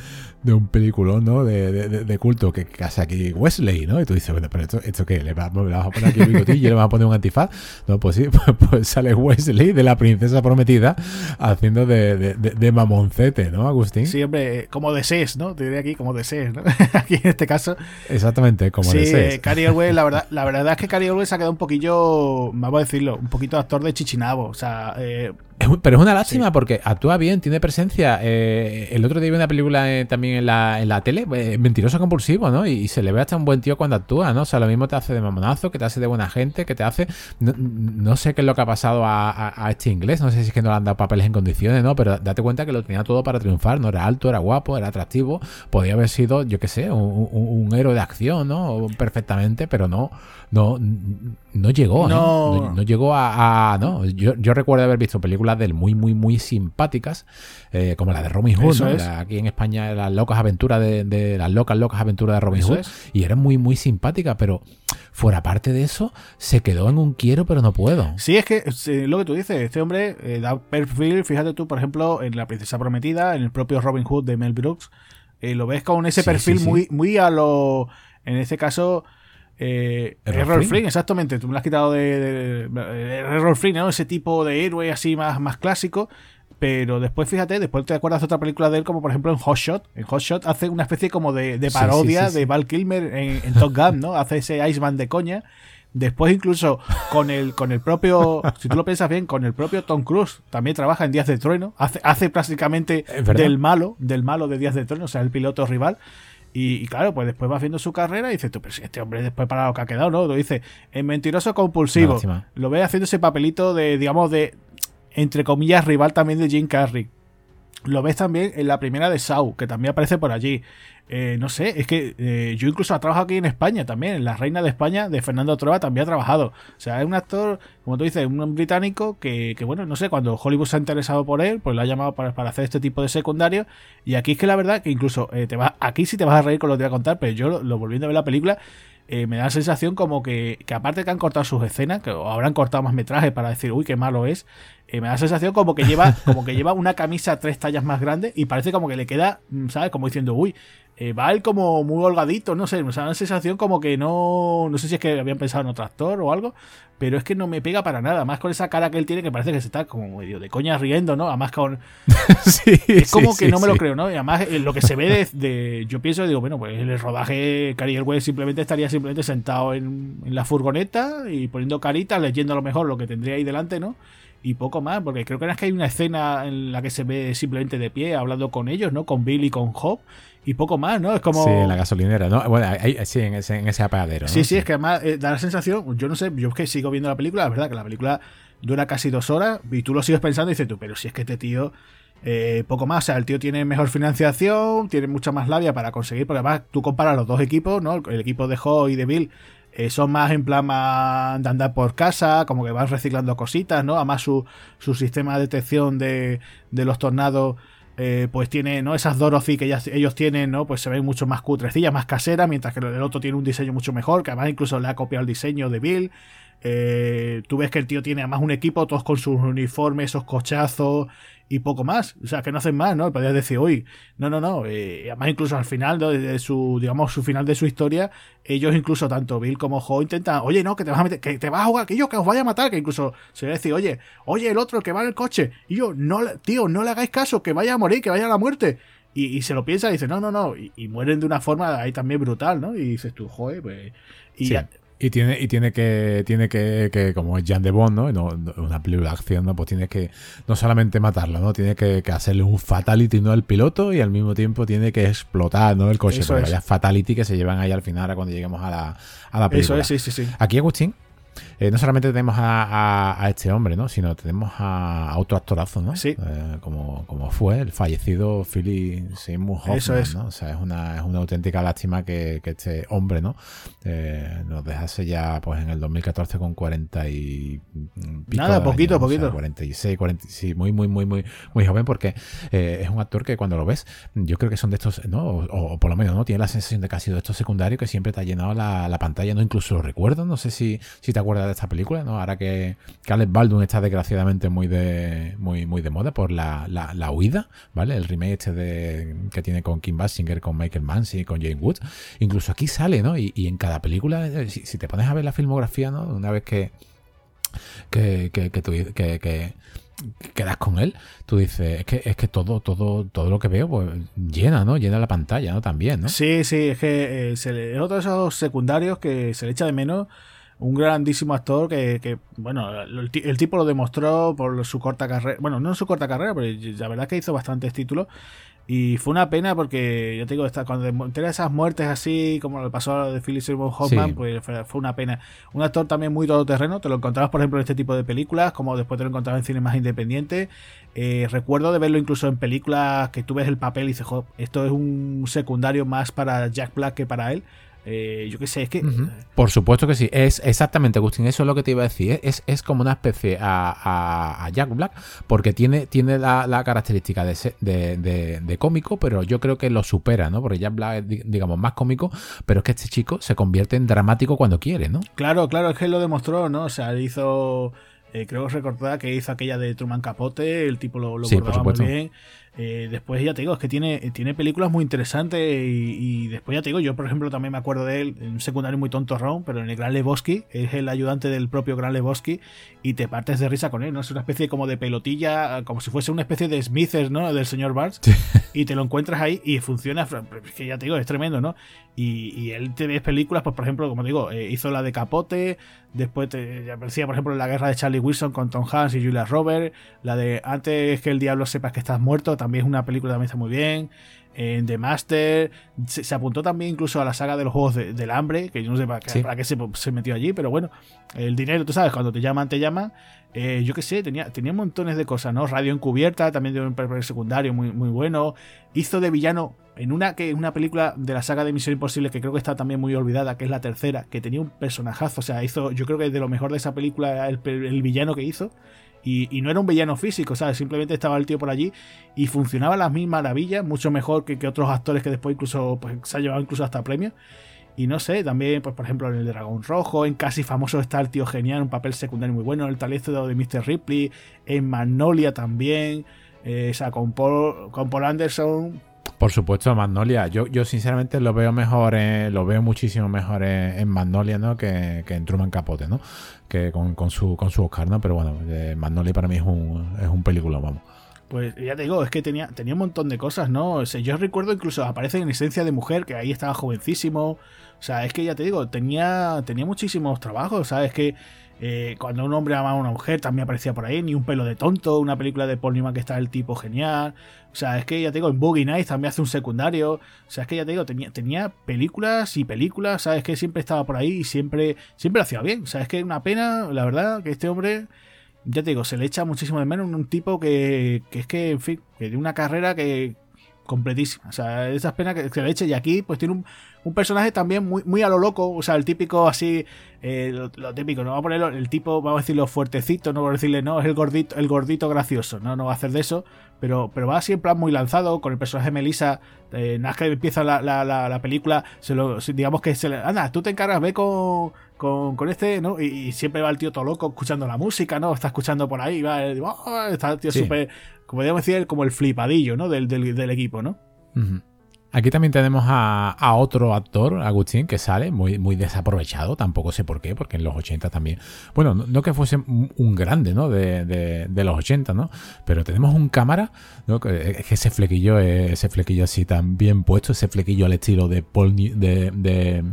de un peliculón, ¿no? De, de, culto que, hace aquí Wesley, ¿no? Y tú dices, bueno, pero esto, ¿esto qué? ¿Le vas, a poner aquí un bigotillo y le vas a poner un antifaz? No, pues sí, pues, pues, sale Wesley de la princesa prometida haciendo de, de, mamoncete, ¿no, Agustín? Sí, hombre, como desees, ¿no? Te diría aquí como desees, ¿no? aquí en este caso. Exactamente, como sí, desees. Cary la verdad, la verdad es que Cary Elwes ha quedado un poquillo, vamos a decirlo, un poquito actor de chichinabo, o sea... Eh, pero es una lástima porque actúa bien, tiene presencia. Eh, el otro día vi una película eh, también en la, en la tele, eh, mentiroso compulsivo, ¿no? Y, se le ve hasta un buen tío cuando actúa, ¿no? O sea, lo mismo te hace de mamonazo, que te hace de buena gente, que te hace. No, sé qué es lo que ha pasado a, este inglés, no sé si es que no le han dado papeles en condiciones, ¿no? Pero date cuenta que lo tenía todo para triunfar, ¿no? Era alto, era guapo, era atractivo, podía haber sido, yo qué sé, un, héroe de acción, ¿no? Perfectamente, pero no, no, no llegó, ¿no? No, llegó a. no, yo, yo recuerdo haber visto películas de él muy, muy, muy simpáticas, eh, como la de Robin Hood, ¿no? La- aquí en España las locas aventuras de, de las locas, locas aventuras de Robin Eso Hood, es. y era muy, muy simpática, pero fuera parte de eso, se quedó en un quiero, pero no puedo. Sí, es que eh, lo que tú dices, este hombre eh, da perfil, fíjate tú, por ejemplo, en La Princesa Prometida, en el propio Robin Hood de Mel Brooks, eh, lo ves con ese Sí, perfil sí, sí. muy muy a lo, en este caso, eh, Flynn. Flynn, exactamente, tú me lo has quitado de, de- de- Errol Flynn, ¿no? Ese tipo de héroe así más, más clásico. Pero después, fíjate, después te acuerdas de otra película de él, como por ejemplo en Hot Shot. En Hot Shot hace una especie como de, de parodia sí, sí, sí. de Val Kilmer en, en Top Gun, ¿no? Hace ese Iceman de coña. Después incluso con el, con el propio, si tú lo piensas bien, con el propio Tom Cruise también trabaja en Días de Trueno. Hace, hace prácticamente del malo, del malo de Días de Trueno, o sea, el piloto rival. Y, y claro, pues después va haciendo su carrera y dices tú, pero si este hombre después para lo que ha quedado, ¿no? Lo dice, en mentiroso compulsivo. Lo ve haciendo ese papelito de, digamos, de, entre comillas, rival también de Jim Carrey. Lo ves también en la primera de Saw, que también aparece por allí. Eh, no sé, es que eh, yo incluso ha trabajado aquí en España también. En La Reina de España de Fernando Trueba también ha trabajado. O sea, es un actor, como tú dices, un británico que, que, bueno, no sé, cuando Hollywood se ha interesado por él, pues lo ha llamado para, para hacer este tipo de secundario. Y aquí es que la verdad que incluso eh, te vas, aquí sí te vas a reír con lo que voy a contar, pero yo lo, lo volviendo a ver la película, eh, me da la sensación como que, que aparte que han cortado sus escenas, que habrán cortado más metraje para decir, uy, qué malo es, eh, me da la sensación como que lleva, como que lleva una camisa tres tallas más grande y parece como que le queda, mm, ¿sabes? Como diciendo, uy, eh, va él como muy holgadito, no sé, me da una sensación como que no, no sé si es que habían pensado en otro actor o algo, pero es que no me pega para nada, más con esa cara que él tiene que parece que se está como medio de coña riendo, ¿no? Además con, sí, es como sí, que sí, no me lo creo, ¿no? Y además eh, lo que se ve de, de- yo pienso, digo, bueno, pues el rodaje, Cary Elwes simplemente estaría simplemente sentado en, en la furgoneta y poniendo caritas, leyendo a lo mejor lo que tendría ahí delante, ¿no? Y poco más, porque creo que no es que hay una escena en la que se ve simplemente de pie hablando con ellos, ¿no? Con Bill y con Hope y poco más, ¿no? Es como... Sí, en la gasolinera, ¿no? Bueno, ahí- sí, en ese, en ese apagadero. ¿no? Sí, sí, es que además eh, da la sensación, yo no sé, yo es que sigo viendo la película, la verdad que la película dura casi dos horas y tú lo sigues pensando y dices tú, pero si es que este tío, eh, poco más, o sea, el tío tiene mejor financiación, tiene mucha más labia para conseguir, porque además tú comparas los dos equipos, ¿no? El equipo de Ho y de Bill eh, son más en plan más de andar por casa, como que van reciclando cositas, ¿no? Además su, su sistema de detección de, de los tornados eh, pues tiene no esas Dorothy que ellos tienen no pues se ven mucho más cutrecillas más caseras mientras que el otro tiene un diseño mucho mejor que además incluso le ha copiado el diseño de Bill. Eh, tú ves que el tío tiene además un equipo todos con sus uniformes esos cochazos y poco más o sea que no hacen más no podrías decir uy no no no eh, además incluso al final ¿no? de, su digamos su final de su historia ellos incluso tanto Bill como Joe intentan oye no que te vas a meter que te vas a jugar que yo que os vaya a matar que incluso se le decir oye oye el otro el que va en el coche y yo no tío no le hagáis caso que vaya a morir que vaya a la muerte y, y se lo piensa y dice no no no y, y mueren de una forma ahí también brutal no y dices tú joder pues y Sí. ya- Y tiene, y tiene que, tiene que, que, como es Jan de Bond, ¿no? No- una película de acción, ¿no? Pues tiene que no solamente matarlo, ¿no? Tiene que, que hacerle un fatality, ¿no? Al piloto y al mismo tiempo tiene que explotar, ¿no? El coche. Eso es. fatality que se llevan ahí al final cuando lleguemos a la, a la eso película. es sí sí sí Aquí, Agustín, eh, no solamente tenemos a, a- a este hombre, ¿no? Sino tenemos a, a otro actorazo, ¿no? Sí. Eh, como, como fue el fallecido Philip Seymour Hoffman, Eso es. ¿no? O sea, es una, es una auténtica lástima que, que este hombre, ¿no? Eh, nos dejase ya, pues, en el 2014 con 40 y pico Nada, poquito, años, ¿no? O sea, poquito. 46, 40, sí, muy, muy, muy, muy, muy joven porque es un actor que cuando lo ves, yo creo que son de estos, ¿no? O, o por lo menos, ¿no? Tiene la sensación de que ha sido de estos secundarios que siempre te ha llenado la, la pantalla, ¿no? Incluso lo recuerdo, no sé si, si te acuerdas de esta película, ¿no? Ahora que, que Alex Baldwin está desgraciadamente muy de, muy, muy de moda por la, la, la huida, ¿vale? El remake este de, que tiene con Kim Basinger, con Michael Mansi, con Jane Wood. Incluso aquí sale, ¿no? Y, y en cada película, eh, si, te pones a ver la filmografía, ¿no? Una vez que, que, que, tú- que- que- que quedas con él, tú dices, es que, es que todo, todo, todo lo que veo, pues llena, ¿no? Llena la pantalla, ¿no? También, ¿no? Sí, sí, es que eh, es otro de esos secundarios que se le echa de menos. Un grandísimo actor que, que, bueno, el, el tipo lo demostró por su corta carrera. Bueno, no su corta carrera, pero la verdad es que hizo bastantes títulos. Y fue una pena porque, yo te digo, esta- cuando de esas muertes así, como le pasó a lo de Philip Seymour Hoffman, Sí. pues fue, fue una pena. Un actor también muy todoterreno, te lo encontrabas, por ejemplo, en este tipo de películas, como después te lo encontrabas en cine más independiente. Eh, recuerdo de verlo incluso en películas que tú ves el papel y dices, "Jo, esto es un secundario más para Jack Black que para él. Eh, yo qué sé, es que. Por supuesto que sí. Es exactamente, Agustín, eso es lo que te iba a decir. Es, es como una especie a, Jack Black, porque tiene, tiene la, característica de, de, de, cómico, pero yo creo que lo supera, ¿no? Porque Jack Black es, digamos, más cómico, pero es que este chico se convierte en dramático cuando quiere, ¿no? Claro, claro, es que lo demostró, ¿no? O sea, hizo. Eh, creo recordar que hizo aquella de Truman Capote, el tipo lo, lo sí, muy bien. Eh, después ya te digo, es que tiene, tiene películas muy interesantes y, después ya te digo, yo por ejemplo también me acuerdo de él en un secundario muy tonto Ron, pero en el Gran Lebowski, es el ayudante del propio Gran Lebowski y te partes de risa con él, ¿no? Es una especie como de pelotilla, como si fuese una especie de Smithers, ¿no? Del señor Barnes y te lo encuentras ahí y funciona, es que ya te digo, es tremendo, ¿no? Y, él tiene películas, pues por ejemplo, como digo, eh, hizo la de Capote, después te, aparecía por ejemplo la guerra de Charlie Wilson con Tom Hanks y Julia Roberts, la de Antes que el diablo sepas que estás muerto, también es una película también está muy bien. En The Master se, apuntó también incluso a la saga de los juegos del hambre, que yo no sé para, qué, se, metió allí, pero bueno, el dinero, tú sabes, cuando te llaman, te llaman. Eh, yo qué sé, tenía, tenía montones de cosas, ¿no? Radio encubierta, también de un papel secundario muy, muy bueno. Hizo de villano en una que una película de la saga de Misión Imposible que creo que está también muy olvidada, que es la tercera, que tenía un personajazo, o sea, hizo, yo creo que de lo mejor de esa película el, el villano que hizo. Y, no era un villano físico, ¿sabes? Simplemente estaba el tío por allí y funcionaba las mil maravillas, mucho mejor que, otros actores que después incluso pues, se ha llevado incluso hasta premios. Y no sé, también, pues por ejemplo, en el Dragón Rojo, en Casi Famoso está el tío genial, un papel secundario muy bueno, el talento de Mr. Ripley, en Magnolia también, eh, o sea, con Paul, con Paul Anderson, por supuesto, Magnolia. Yo, yo sinceramente lo veo mejor, lo veo muchísimo mejor en, Magnolia, ¿no? Que, en Truman Capote, ¿no? Que con, su, con su Oscar, ¿no? Pero bueno, eh, Magnolia para mí es un, es un película, vamos. Pues ya te digo, es que tenía, tenía un montón de cosas, ¿no? O sea, yo recuerdo incluso aparece en Esencia de Mujer, que ahí estaba jovencísimo. O sea, es que ya te digo, tenía, tenía muchísimos trabajos, ¿sabes? Que eh, cuando un hombre ama a una mujer también aparecía por ahí, ni un pelo de tonto, una película de Paul que está el tipo genial. O sea, es que ya te digo, en Boogie Nights también hace un secundario. O sea, es que ya te digo, tenía, tenía películas y películas, ¿sabes? Que siempre estaba por ahí y siempre, siempre lo hacía bien. O sea, es que una pena, la verdad, que este hombre, ya te digo, se le echa muchísimo de menos un tipo que, que es que, en fin, que tiene una carrera que completísima. O sea, esas penas que, se le eche. Y aquí, pues tiene un, un personaje también muy, muy a lo loco, o sea, el típico así, eh, lo, típico, no va a ponerlo, el tipo, vamos a decirlo fuertecito, no va a decirle, no, es el gordito, el gordito gracioso, no, no va a hacer de eso, pero, pero va plan muy lanzado, con el personaje Melissa, eh, nada que empieza la, la, la, película, se lo, digamos que se le, anda, tú te encargas, ve con, con, con este, ¿no? Y, siempre va el tío todo loco escuchando la música, ¿no? Está escuchando por ahí, va, oh", está el tío súper, como digamos decir, como el flipadillo, ¿no? Del, del, equipo, ¿no? Aquí también tenemos a, otro actor, Agustín, que sale muy, muy desaprovechado, tampoco sé por qué, porque en los 80 también. Bueno, no, que fuese un grande, ¿no? De, de, los 80, ¿no? Pero tenemos un cámara, ¿no? Que, ese flequillo, ese flequillo así tan bien puesto, ese flequillo al estilo de Paul, de, de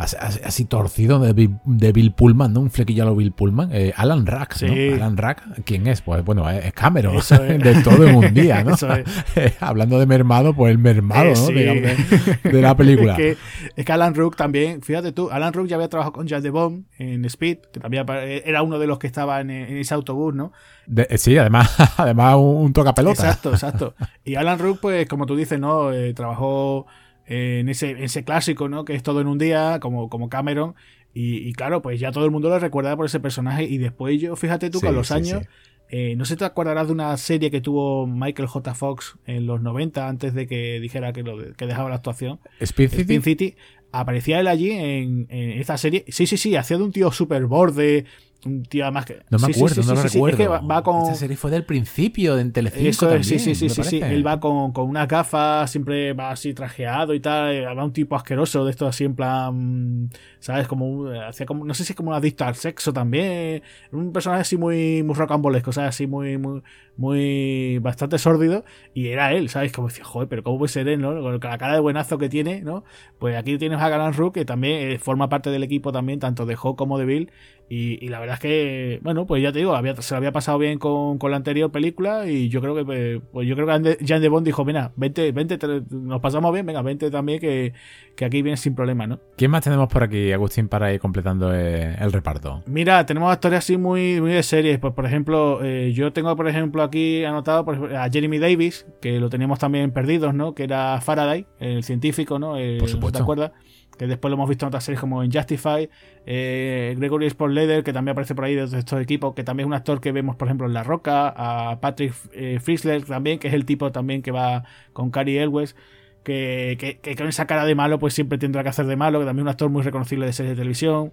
así, torcido de Bill, Pullman, ¿no? Un flequillo a lo Bill Pullman. Eh, Alan Rack, ¿no? Alan Rack, ¿quién es? Pues bueno, es Cameron, de todo en un día, ¿no? Hablando de mermado, pues el mermado, ¿no? De, la película. es, que, Alan Rook también, fíjate tú, Alan Rook ya había trabajado con Jack de Bomb en Speed, que también era uno de los que estaba en, ese autobús, ¿no? Eh, sí, además, además un, toca pelota. Exacto, exacto. Y Alan Rook, pues como tú dices, ¿no? Eh, trabajó en ese, ese clásico, ¿no? Que es todo en un día, como, como Cameron. Y, claro, pues ya todo el mundo lo recuerda por ese personaje. Y después yo, fíjate tú, con los años, eh, no sé si te acordarás de una serie que tuvo Michael J. Fox en los 90, antes de que dijera que, lo, que dejaba la actuación. Speed City. City. Aparecía él allí en, en, esta serie. Sí, sí, sí, hacía de un tío súper borde, un tío además que. No me acuerdo, no lo recuerdo. Es que va, con... Esta serie fue del principio, de Telecinco Eso, también, Sí, sí, sí, sí, sí. Él va con, con unas gafas, siempre va así trajeado y tal. Va un tipo asqueroso de esto así en plan. ¿Sabes? Como, hacía como. No sé si es como un adicto al sexo también. Un personaje así muy, muy rocambolesco, ¿sabes? Así muy, muy, muy. bastante sórdido. Y era él, ¿sabes? Como decía, joder, pero ¿cómo puede ser él, no? Con la cara de buenazo que tiene, ¿no? Pues aquí tienes a Galan Rook, que también eh, forma parte del equipo también, tanto de Hawk como de Bill. Y, la verdad es que, bueno, pues ya te digo, había, se lo había pasado bien con, la anterior película y yo creo que, pues, pues yo creo que Jan de Bond dijo, mira, vente, vente, nos pasamos bien, venga, vente también que, aquí viene sin problema, ¿no? ¿Quién más tenemos por aquí, Agustín, para ir completando eh, el, reparto? Mira, tenemos actores así muy, muy de series, pues por ejemplo, eh, yo tengo por ejemplo aquí anotado a Jeremy Davis, que lo teníamos también perdidos, ¿no? Que era Faraday, el científico, ¿no? por supuesto. ¿Te acuerdas? que después lo hemos visto en otras series como en Justify, eh, Gregory Sport Leather, que también aparece por ahí de estos equipos, que también es un actor que vemos, por ejemplo, en La Roca, a Patrick eh, Frizzler también, que es el tipo también que va con Cary Elwes. Que, que, que, con esa cara de malo, pues siempre tendrá que hacer de malo, que también es un actor muy reconocible de series de televisión.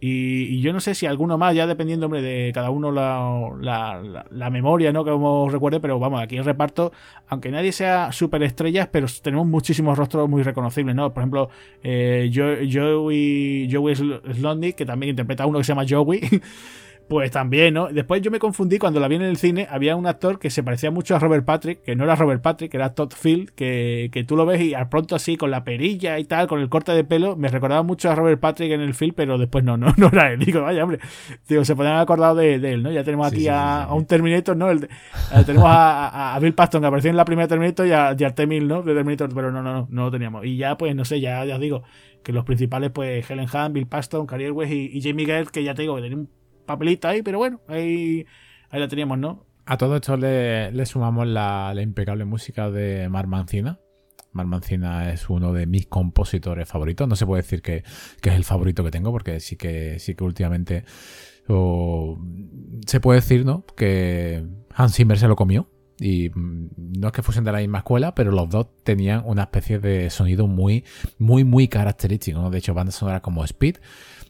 Y, yo no sé si alguno más, ya dependiendo hombre, de cada uno la, la, memoria, ¿no? Como recuerde, pero vamos, aquí el reparto, aunque nadie sea súper estrellas, pero tenemos muchísimos rostros muy reconocibles, ¿no? Por ejemplo, eh, Joey, Joey Slondy, que también interpreta uno que se llama Joey. Pues también, ¿no? Después yo me confundí cuando la vi en el cine. Había un actor que se parecía mucho a Robert Patrick, que no era Robert Patrick, que era Todd Field, que, que tú lo ves y al pronto así, con la perilla y tal, con el corte de pelo, me recordaba mucho a Robert Patrick en el film, pero después no, no, no era él. Digo, vaya, hombre, digo, se podrían haber acordado de, él, ¿no? Ya tenemos aquí a, un Terminator, ¿no? El, eh, tenemos a, a, Bill Paston, que apareció en la primera Terminator, y a, y T-1000, ¿no? De Terminator, pero no, no, no, no lo teníamos. Y ya, pues, no sé, ya, ya os digo, que los principales, pues, Helen Hunt, Bill Paston, Carrie West y, y Jamie Gale, que ya te digo, que tenían un papelita ahí, pero bueno, ahí, ahí la teníamos, ¿no? A todo esto le, sumamos la, impecable música de Mar Mancina. Mar Mancina es uno de mis compositores favoritos. No se puede decir que, es el favorito que tengo, porque sí que, sí que últimamente se puede decir, ¿no? Que Hans Zimmer se lo comió. Y mm, no es que fuesen de la misma escuela, pero los dos tenían una especie de sonido muy, muy, muy característico. De hecho, bandas sonoras como Speed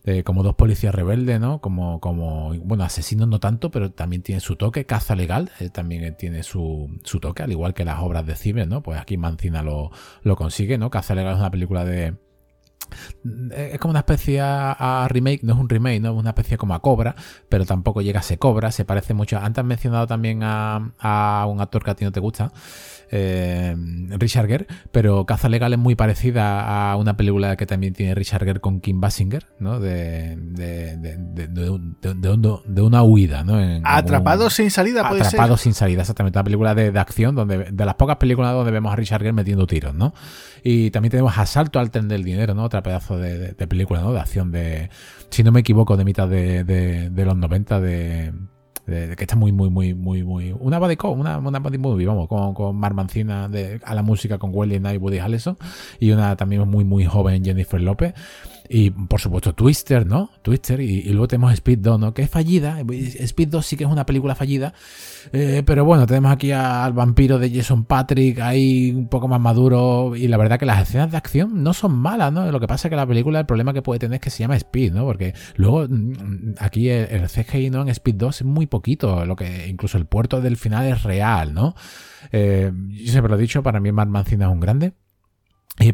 eh, como dos policías rebeldes, ¿no? Como, como, bueno, asesinos no tanto, pero también tiene su toque. Caza legal eh, también tiene su, su, toque, al igual que las obras de Zimmer, ¿no? Pues aquí Mancina lo, lo consigue, ¿no? Caza legal es una película de, es como una especie a, remake, no es un remake, no es una especie como a Cobra, pero tampoco llega a ser Cobra, se parece mucho. Antes has mencionado también a, a, un actor que a ti no te gusta, eh, Richard Gere, pero Caza Legal es muy parecida a una película que también tiene Richard Gere con Kim Basinger, ¿no? De, de, de, una huida, ¿no? Atrapado sin salida, puede Atrapado sin salida, exactamente. Una película de, acción, donde de las pocas películas donde vemos a Richard Gere metiendo tiros, ¿no? Y también tenemos Asalto al tren del dinero, ¿no? Otra pedazo de, película, ¿no? De acción de, si no me equivoco, de mitad de, los 90 de de, que está muy, muy, muy, muy, muy. Una body una, una body movie, vamos, con, con Mar Mancina de, a la música con Welly Knight y Woody Harrelson. Y una también muy, muy joven Jennifer López. Y por supuesto Twister, ¿no? Twister. Y, luego tenemos Speed 2, ¿no? Que es fallida. Speed 2 sí que es una película fallida. Eh, pero bueno, tenemos aquí al vampiro de Jason Patrick ahí un poco más maduro. Y la verdad que las escenas de acción no son malas, ¿no? Lo que pasa es que la película, el problema que puede tener es que se llama Speed, ¿no? Porque luego mm, aquí el, CGI, ¿no? En Speed 2 es muy poquito. Lo que incluso el puerto del final es real, ¿no? Eh, yo siempre lo he dicho, para mí Mar Mancina es un grande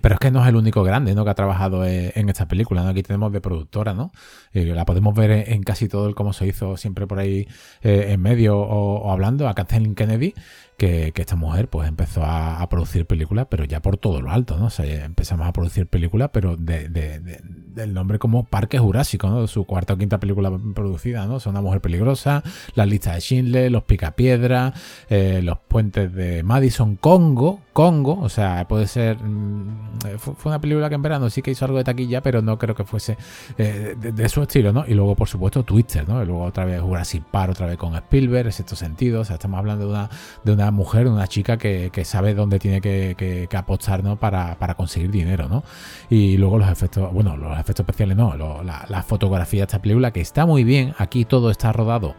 pero es que no es el único grande ¿no? que ha trabajado eh, en esta película. ¿no? Aquí tenemos de productora, ¿no? la podemos ver en, casi todo el cómo se hizo siempre por ahí eh, en medio o, hablando, a Kathleen Kennedy, que, esta mujer pues empezó a, producir películas, pero ya por todo lo alto, ¿no? O sea, empezamos a producir películas, pero de, del nombre como Parque Jurásico, ¿no? Su cuarta o quinta película producida, ¿no? Son una mujer peligrosa, la lista de Schindler, los Picapiedra, eh, los puentes de Madison, Congo, Congo, o sea, puede ser... Mm, fue, una película que en verano sí que hizo algo de taquilla, pero no creo que fuese eh, de, su estilo, ¿no? Y luego, por supuesto, Twister, ¿no? Y luego otra vez Jurassic Park, otra vez con Spielberg, en estos sentido, o sea, estamos hablando de una, de una mujer, una chica que, sabe dónde tiene que, apostar ¿no? para, conseguir dinero. ¿no? Y luego los efectos, bueno, los efectos especiales no, la, fotografía de esta película que está muy bien, aquí todo está rodado.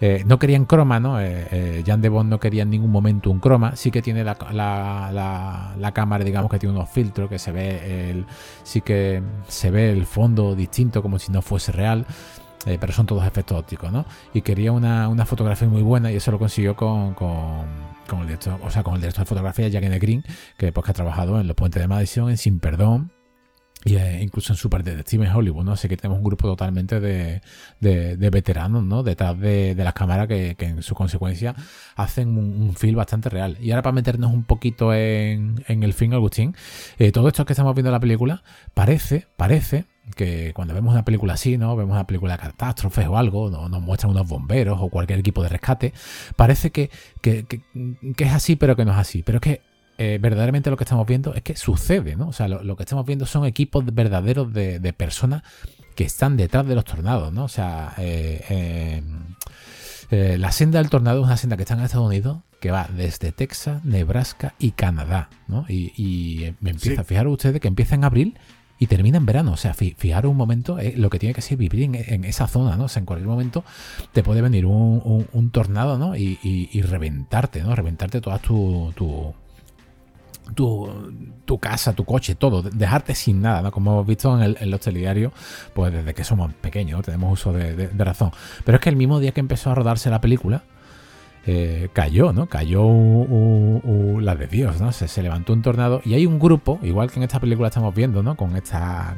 Eh, no querían croma, ¿no? Eh, eh, de Bond no quería en ningún momento un croma, sí que tiene la, la, cámara, digamos que tiene unos filtros que se ve el, sí que se ve el fondo distinto como si no fuese real. Eh, pero son todos efectos ópticos, ¿no? Y quería una, fotografía muy buena y eso lo consiguió con, el director, o sea, con el director de fotografía, Jack Green, que que ha trabajado en Los Puentes de Madison, en Sin Perdón, y eh, incluso en Super Detective en Hollywood, ¿no? Así que tenemos un grupo totalmente de, veteranos, ¿no? Detrás de, las cámaras que, en su consecuencia hacen un, feel bastante real. Y ahora para meternos un poquito en, el film, Agustín, eh, todo esto que estamos viendo en la película parece, parece que cuando vemos una película así, ¿no? Vemos una película de catástrofes o algo, ¿no? nos muestran unos bomberos o cualquier equipo de rescate, parece que, es así, pero que no es así. Pero es que eh, verdaderamente lo que estamos viendo es que sucede, ¿no? O sea, lo, que estamos viendo son equipos verdaderos de, personas que están detrás de los tornados, ¿no? O sea, eh, eh, la senda del tornado es una senda que está en Estados Unidos, que va desde Texas, Nebraska y Canadá, ¿no? Y, me empieza, a fijar ustedes que empieza en abril y termina en verano. O sea, fijaros un momento eh, lo que tiene que ser vivir en, esa zona, ¿no? O sea, en cualquier momento te puede venir un, tornado, ¿no? Y, reventarte, ¿no? Reventarte toda tu, tu tu, casa, tu coche, todo, dejarte sin nada, ¿no? Como hemos visto en el, los telediarios, pues desde que somos pequeños, tenemos uso de, razón. Pero es que el mismo día que empezó a rodarse la película, eh, cayó, ¿no? Cayó la de Dios, ¿no? Se, levantó un tornado y hay un grupo, igual que en esta película estamos viendo, ¿no? Con esta,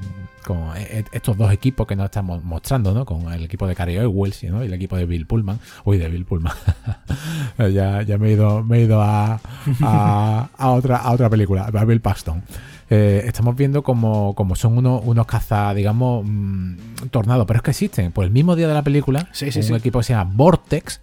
con e, e, estos dos equipos que nos estamos mostrando, ¿no? Con el equipo de Cary Wells ¿no? Y el equipo de Bill Pullman. Uy, de Bill Pullman. ya, ya me he ido, me he ido a, a, otra, a otra película, a Bill Paxton. Eh, estamos viendo como, como son unos, unos caza, digamos, mm, tornados, pero es que existen. Pues el mismo día de la película, un equipo que se llama Vortex,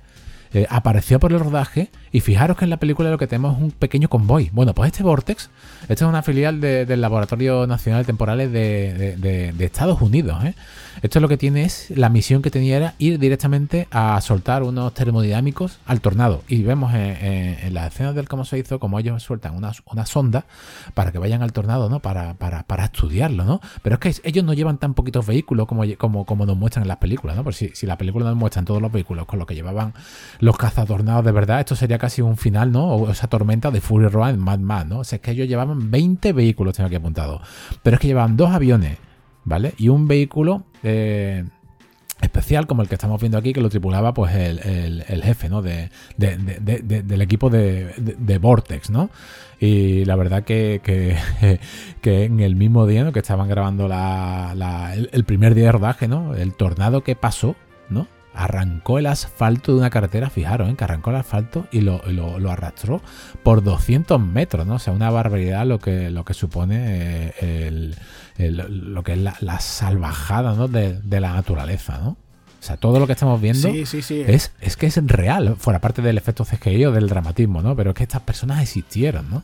eh, apareció por el rodaje y fijaros que en la película lo que tenemos es un pequeño convoy. Bueno, pues este Vortex, esta es una filial del Laboratorio Nacional de Temporales de, Estados Unidos. ¿eh? Esto es lo que tiene es, la misión que tenía era ir directamente a soltar unos termodinámicos al tornado. Y vemos en, las escenas del cómo se hizo, como ellos sueltan una, una sonda para que vayan al tornado, ¿no? Para, para, para, estudiarlo, ¿no? Pero es que ellos no llevan tan poquitos vehículos como, como, como nos muestran en las películas, ¿no? Por si, si la película nos muestran todos los vehículos con los que llevaban los cazatornados de verdad, esto sería casi un final, ¿no? O esa tormenta de Fury Road en Mad Max, ¿no? Es que ellos llevaban 20 vehículos, tengo aquí apuntado. Pero es que llevaban dos aviones, ¿vale? Y un vehículo eh, especial como el que estamos viendo aquí, que lo tripulaba pues el, jefe, ¿no? De, del equipo de, Vortex, ¿no? Y la verdad que, que, en el mismo día ¿no? que estaban grabando la, el, el, primer día de rodaje, ¿no? El tornado que pasó, ¿no? Arrancó el asfalto de una carretera, fijaros, ¿eh? que arrancó el asfalto y lo, arrastró por 200 metros, ¿no? O sea, una barbaridad lo que, lo que supone eh, lo que es la, salvajada ¿no? de, la naturaleza, ¿no? O sea, todo lo que estamos viendo Es, es que es real, fuera parte del efecto CGI o del dramatismo, ¿no? Pero es que estas personas existieron, ¿no?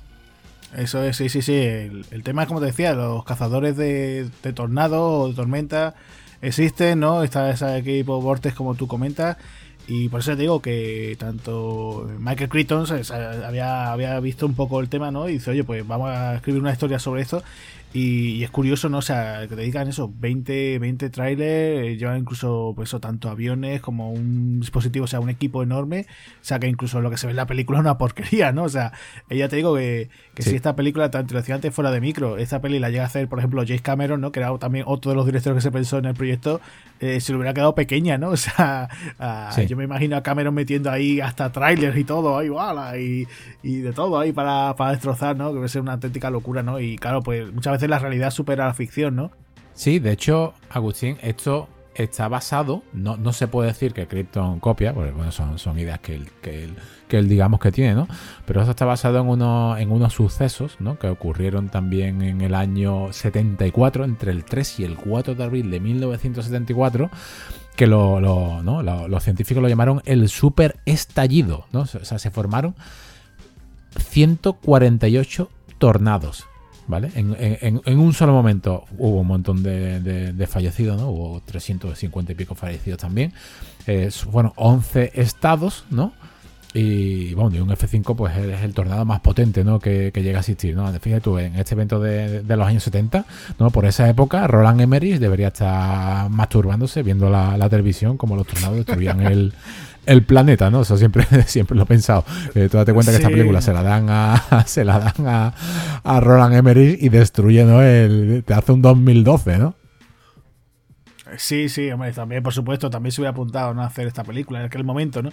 Eso es, sí, sí, sí. El, tema es, como te decía, los cazadores de, de tornado o de tormenta existe, ¿no? Está ese equipo Vortex como tú comentas. Y por eso te digo que tanto Michael Crichton había, había visto un poco el tema, ¿no? Y dice, oye, pues vamos a escribir una historia sobre esto. Y, es curioso, ¿no? O sea, que te digan eso, 20, 20 trailers, eh, llevan incluso, pues eso, tanto aviones como un dispositivo, o sea, un equipo enorme. O sea, que incluso lo que se ve en la película es una porquería, ¿no? O sea, ella te digo que, si esta película, tanto lo antes fuera de micro, esta peli la llega a hacer, por ejemplo, James Cameron, ¿no? Que era también otro de los directores que se pensó en el proyecto, eh, se le hubiera quedado pequeña, ¿no? O sea, yo me imagino a Cameron metiendo ahí hasta trailers y todo, ahí, y, y de todo ahí para, para destrozar, ¿no? Que debe ser una auténtica locura, ¿no? Y claro, pues muchas veces la realidad supera la ficción, ¿no? Sí, de hecho, Agustín, esto está basado, no, no se puede decir que Krypton copia, porque bueno, son, son ideas que él, que, que él digamos que tiene, ¿no? Pero eso está basado en, uno, en unos sucesos, ¿no? Que ocurrieron también en el año 74, entre el 3 y el 4 de abril de 1974, que lo, los científicos lo llamaron el super estallido, ¿no? O sea, se formaron 148 tornados ¿vale? En, un solo momento hubo un montón de, fallecidos, ¿no? Hubo 350 y pico fallecidos también. Eh, fueron 11 estados, ¿no? Y bueno, y un F5 pues es el tornado más potente ¿no? que, llega a existir. ¿no? Fíjate tú, en este evento de, los años 70, ¿no? por esa época, Roland Emmerich debería estar masturbándose viendo la, la televisión como los tornados destruían el, el planeta, ¿no? Eso siempre, siempre lo he pensado. Eh, tú date cuenta que esta película se la dan a se la dan a, Roland Emmerich y destruye, ¿no? El, te hace un 2012, ¿no? Sí, sí, hombre, también, por supuesto, también se hubiera apuntado ¿no? a hacer esta película en aquel momento, ¿no?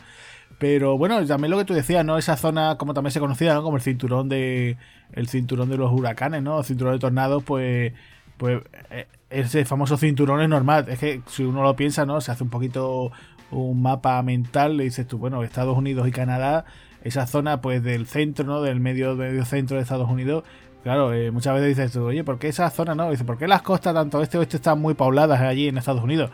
Pero bueno, también lo que tú decías, ¿no? Esa zona, como también se conocía, ¿no? Como el cinturón de. El cinturón de los huracanes, ¿no? El cinturón de tornados, pues. Pues eh, ese famoso cinturón es normal. Es que si uno lo piensa, ¿no? Se hace un poquito un mapa mental, le dices tú, bueno, Estados Unidos y Canadá, esa zona pues del centro, ¿no? Del medio, medio centro de Estados Unidos, claro, eh, muchas veces dices tú, oye, ¿por qué esa zona no? Dice, ¿por qué las costas tanto este oeste están muy pobladas allí en Estados Unidos?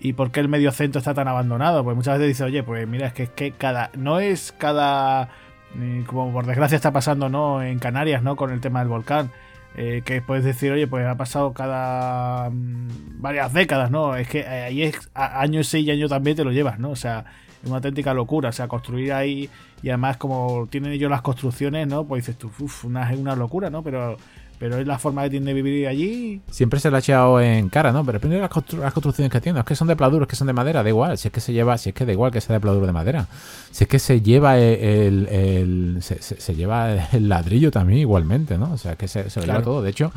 ¿Y por qué el medio centro está tan abandonado? Pues muchas veces dices, oye, pues mira, es que, es que cada, no es cada, eh, como por desgracia está pasando, ¿no? En Canarias, ¿no? Con el tema del volcán eh, que puedes decir, oye, pues ha pasado cada mm, varias décadas, ¿no? Es que eh, ahí es año sí y año también te lo llevas, ¿no? O sea, es una auténtica locura, o sea, construir ahí y además como tienen ellos las construcciones, ¿no? Pues dices tú, uff, una, es una locura, ¿no? Pero pero es la forma que tiene de vivir allí. Siempre se le ha echado en cara, ¿no? Pero depende de las, construcciones que tiene. Es que son de pladuros, que son de madera, da igual. Si es que se lleva, si es que da igual que sea de pladuro de madera. Si es que se lleva el, se, lleva el ladrillo también igualmente, ¿no? O sea, es que se, lo lleva todo. De hecho,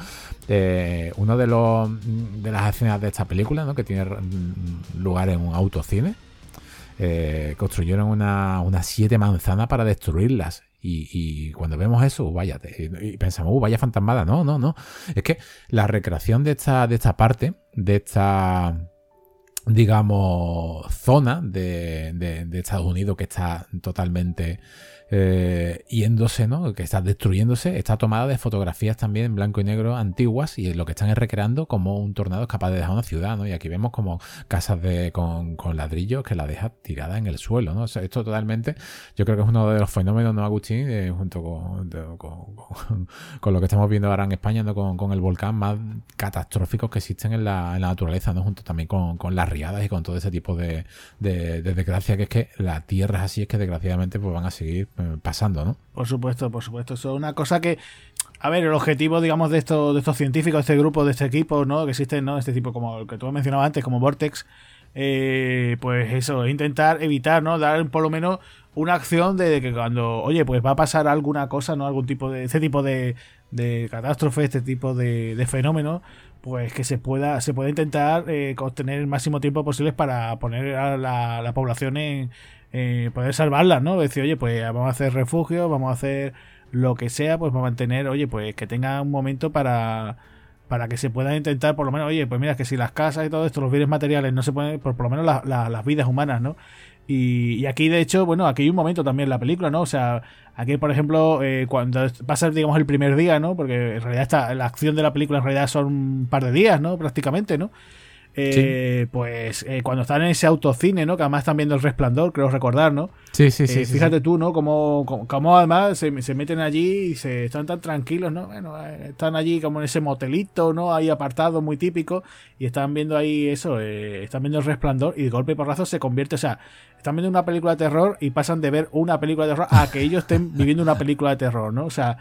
eh, uno de los de las escenas de esta película, ¿no? Que tiene lugar en un autocine. Eh, construyeron una, unas siete manzanas para destruirlas. Y, cuando vemos eso, vaya, y pensamos, uh, vaya fantasmada. No, no, no. Es que la recreación de esta, de esta parte, de esta, digamos, zona de, de Estados Unidos que está totalmente eh, yéndose, ¿no? Que está destruyéndose, está tomada de fotografías también en blanco y negro antiguas y lo que están es recreando como un tornado es capaz de dejar una ciudad, ¿no? Y aquí vemos como casas de, con, con ladrillos que la deja tirada en el suelo, ¿no? esto totalmente, yo creo que es uno de los fenómenos, ¿no, Agustín? Eh, junto con, con, lo que estamos viendo ahora en España, ¿no? Con, el volcán más catastróficos que existen en la, en la naturaleza, ¿no? Junto también con, las riadas y con todo ese tipo de, de, de desgracia que es que la tierra es así, es que desgraciadamente pues van a seguir pasando, ¿no? Por supuesto, por supuesto. Eso es una cosa que. A ver, el objetivo, digamos, de estos, de estos científicos, de este grupo, de este equipo, ¿no? Que existen, ¿no? Este tipo, como el que tú mencionabas antes, como Vortex. Eh, pues eso, intentar evitar, ¿no? Dar por lo menos una acción de que cuando, oye, pues va a pasar alguna cosa, ¿no? Algún tipo de, este tipo de, de catástrofe, este tipo de, de fenómeno, pues que se pueda, se pueda intentar eh, obtener el máximo tiempo posible para poner a la población en, eh, poder salvarlas, ¿no? Decir, oye, pues vamos a hacer refugio, vamos a hacer lo que sea, pues para mantener, oye, pues que tenga un momento para para que se pueda intentar, por lo menos, oye, pues mira, que si las casas y todo esto, los bienes materiales no se pueden, por, por lo menos las vidas humanas, ¿no? Y, aquí, de hecho, bueno, aquí hay un momento también en la película, ¿no? O sea, aquí, por ejemplo, eh, cuando a ser, digamos, el primer día, ¿no? Porque en realidad está, la acción de la película en realidad son un par de días, ¿no? Prácticamente, ¿no? Eh, pues eh, cuando están en ese autocine, ¿no? Que además están viendo el resplandor, creo recordar, ¿no? Sí, sí, sí. Eh, fíjate tú, ¿no? Como, como, además se, meten allí y se están tan tranquilos, ¿no? Bueno, están allí como en ese motelito, ¿no? Ahí apartado, muy típico, y están viendo ahí eso, están viendo el resplandor y de golpe y porrazo se convierte, o sea, están viendo una película de terror y pasan de ver una película de terror a que ellos estén viviendo una película de terror, ¿no? O sea,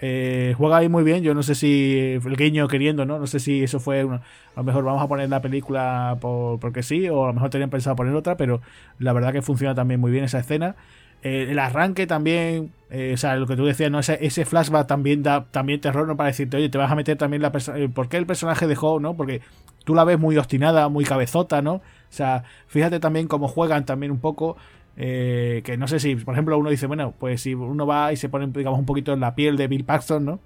eh, juega ahí muy bien. Yo no sé si el guiño queriendo, ¿no? No sé si eso fue. a lo mejor vamos a poner la película por, porque sí, o a lo mejor tenían pensado poner otra, pero la verdad que funciona también muy bien esa escena. Eh, el arranque también, eh, o sea, lo que tú decías, ¿no? Ese, ese, flashback también da también terror, ¿no? Para decirte, oye, te vas a meter también la persona. ¿Por qué el personaje dejó, no? Porque tú la ves muy obstinada, muy cabezota, ¿no? O sea, fíjate también cómo juegan también un poco. Eh, que no sé si, por ejemplo, uno dice, bueno, pues si uno va y se pone, digamos, un poquito en la piel de Bill Paxton, ¿no?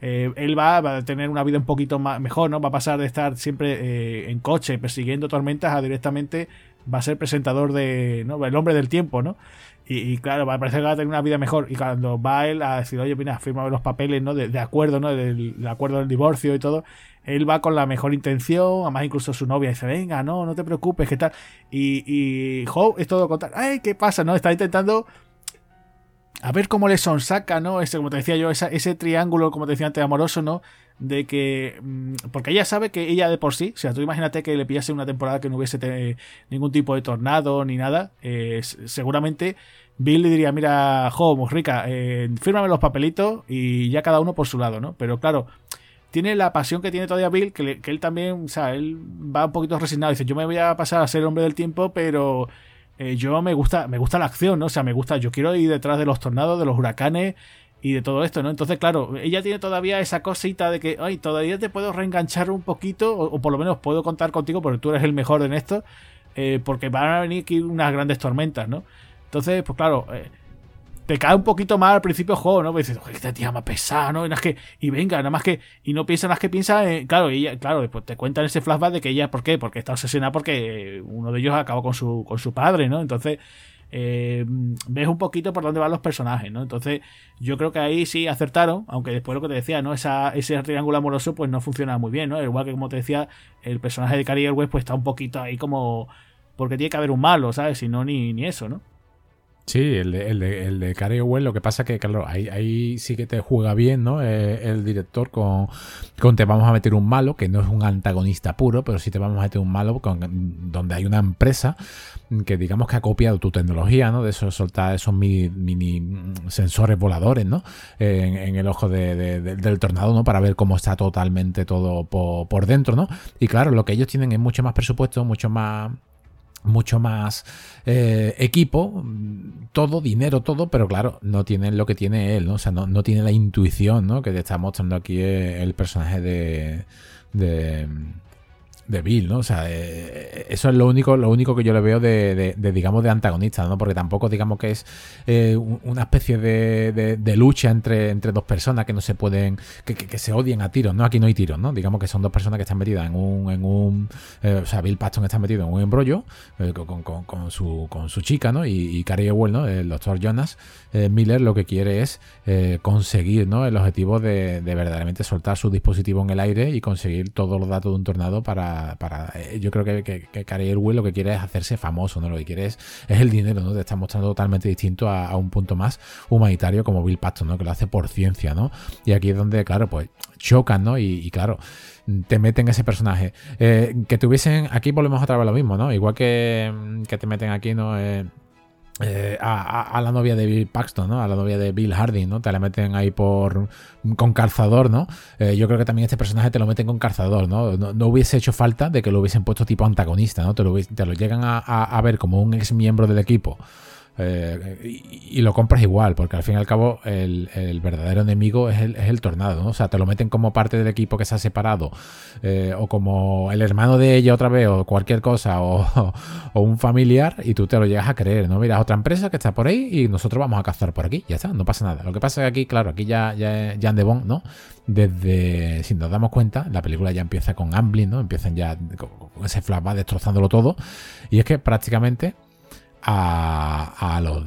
Eh, él va, a tener una vida un poquito más, mejor, ¿no? Va a pasar de estar siempre eh, en coche persiguiendo tormentas a directamente va a ser presentador de, ¿no? El hombre del tiempo, ¿no? Y, claro, va a parecer que va a tener una vida mejor. Y cuando va él a decir, oye, mira, firma los papeles, ¿no? De, acuerdo, ¿no? Del, acuerdo del divorcio y todo. Él va con la mejor intención. Además, incluso su novia dice, venga, no, no te preocupes, ¿qué tal? Y, y es todo contar, ay, ¿qué pasa? ¿No? Está intentando a ver cómo le sonsaca, ¿no? Ese, como te decía yo, ese triángulo, como te decía antes, amoroso, ¿no? De que. Mm, porque ella sabe que ella de por sí, o sea, tú imagínate que le pillase una temporada que no hubiese ningún tipo de tornado ni nada, eh, seguramente Bill le diría: Mira, Jo, muy rica, eh, fírmame los papelitos y ya cada uno por su lado, ¿no? Pero claro. Tiene la pasión que tiene todavía Bill, que, él también, o sea, él va un poquito resignado. Dice, yo me voy a pasar a ser hombre del tiempo, pero eh, yo me gusta, me gusta la acción, ¿no? O sea, me gusta, yo quiero ir detrás de los tornados, de los huracanes, y de todo esto, ¿no? Entonces, claro, ella tiene todavía esa cosita de que, ay, todavía te puedo reenganchar un poquito, o, por lo menos puedo contar contigo porque tú eres el mejor en esto, eh, porque van a venir aquí unas grandes tormentas, ¿no? Entonces, pues claro, eh, te cae un poquito mal al principio el juego, ¿no? Porque dices, esta tía más pesada, ¿no? Y, que, y venga, nada más que, y no piensa nada más que piensa, claro, y ella, claro, después te cuentan ese flashback de que ella, ¿por qué? Porque está obsesionada porque uno de ellos acabó con su, con su padre, ¿no? Entonces, eh, ves un poquito por dónde van los personajes, ¿no? Entonces, yo creo que ahí sí acertaron, aunque después lo que te decía, ¿no? Esa, ese triángulo amoroso, pues no funciona muy bien, ¿no? Igual que como te decía, el personaje de Carrie West, pues está un poquito ahí como. Porque tiene que haber un malo, ¿sabes? Si no, ni, ni eso, ¿no? Sí, el de, el el de Well, lo que pasa que, claro, ahí, sí que te juega bien, ¿no? Eh, el director con, con te vamos a meter un malo, que no es un antagonista puro, pero sí te vamos a meter un malo donde hay una empresa que digamos que ha copiado tu tecnología, ¿no? De eso soltar esos mini, sensores voladores, ¿no? en, el ojo del tornado, ¿no? Para ver cómo está totalmente todo por dentro, ¿no? Y claro, lo que ellos tienen es mucho más presupuesto, mucho más mucho más eh, equipo, todo, dinero, todo, pero claro, no tienen lo que tiene él, ¿no? O sea, no, no tiene la intuición, ¿no? Que te está mostrando aquí el personaje de, de de Bill, ¿no? O sea, eh, eso es lo único, lo único que yo le veo de, digamos, de antagonista, ¿no? Porque tampoco, digamos, que es eh, una especie de, lucha entre, entre dos personas que no se pueden, que, se odien a tiros, ¿no? Aquí no hay tiros, ¿no? Digamos que son dos personas que están metidas en un, en un, eh, o sea, Bill Paxton está metido en un embrollo con, su, con su chica, ¿no? Y, y Cary Ewell, ¿no? El doctor Jonas Miller lo que quiere es conseguir, ¿no? El objetivo de, de verdaderamente soltar su dispositivo en el aire y conseguir todos los datos de un tornado para eh, yo creo que, que, que lo que quiere es hacerse famoso, ¿no? Lo que quiere es, el dinero, ¿no? Te está mostrando totalmente distinto a, un punto más humanitario como Bill Paxton, ¿no? Que lo hace por ciencia, ¿no? Y aquí es donde, claro, pues chocan, ¿no? Y, claro, te meten ese personaje. Eh, que tuviesen, aquí volvemos otra vez lo mismo, ¿no? Igual que, que te meten aquí, ¿no? Eh, eh, a, la novia de Bill Paxton, ¿no? A la novia de Bill Harding, ¿no? Te la meten ahí por con calzador, ¿no? Eh, yo creo que también este personaje te lo meten con calzador, ¿no? No, hubiese hecho falta de que lo hubiesen puesto tipo antagonista, ¿no? Te lo, te lo llegan a, a ver como un ex miembro del equipo eh, y, lo compras igual, porque al fin y al cabo el, verdadero enemigo es el, tornado, ¿no? O sea, te lo meten como parte del equipo que se ha separado, eh, o como el hermano de ella otra vez, o cualquier cosa, o, un familiar, y tú te lo llegas a creer, ¿no? Mira, otra empresa que está por ahí y nosotros vamos a cazar por aquí, ya está, no pasa nada. Lo que pasa es que aquí, claro, aquí ya, ya Jan de Bond, ¿no? Desde, si nos damos cuenta, la película ya empieza con Amblin, ¿no? Empiezan ya con ese flashback destrozándolo todo, y es que prácticamente a, los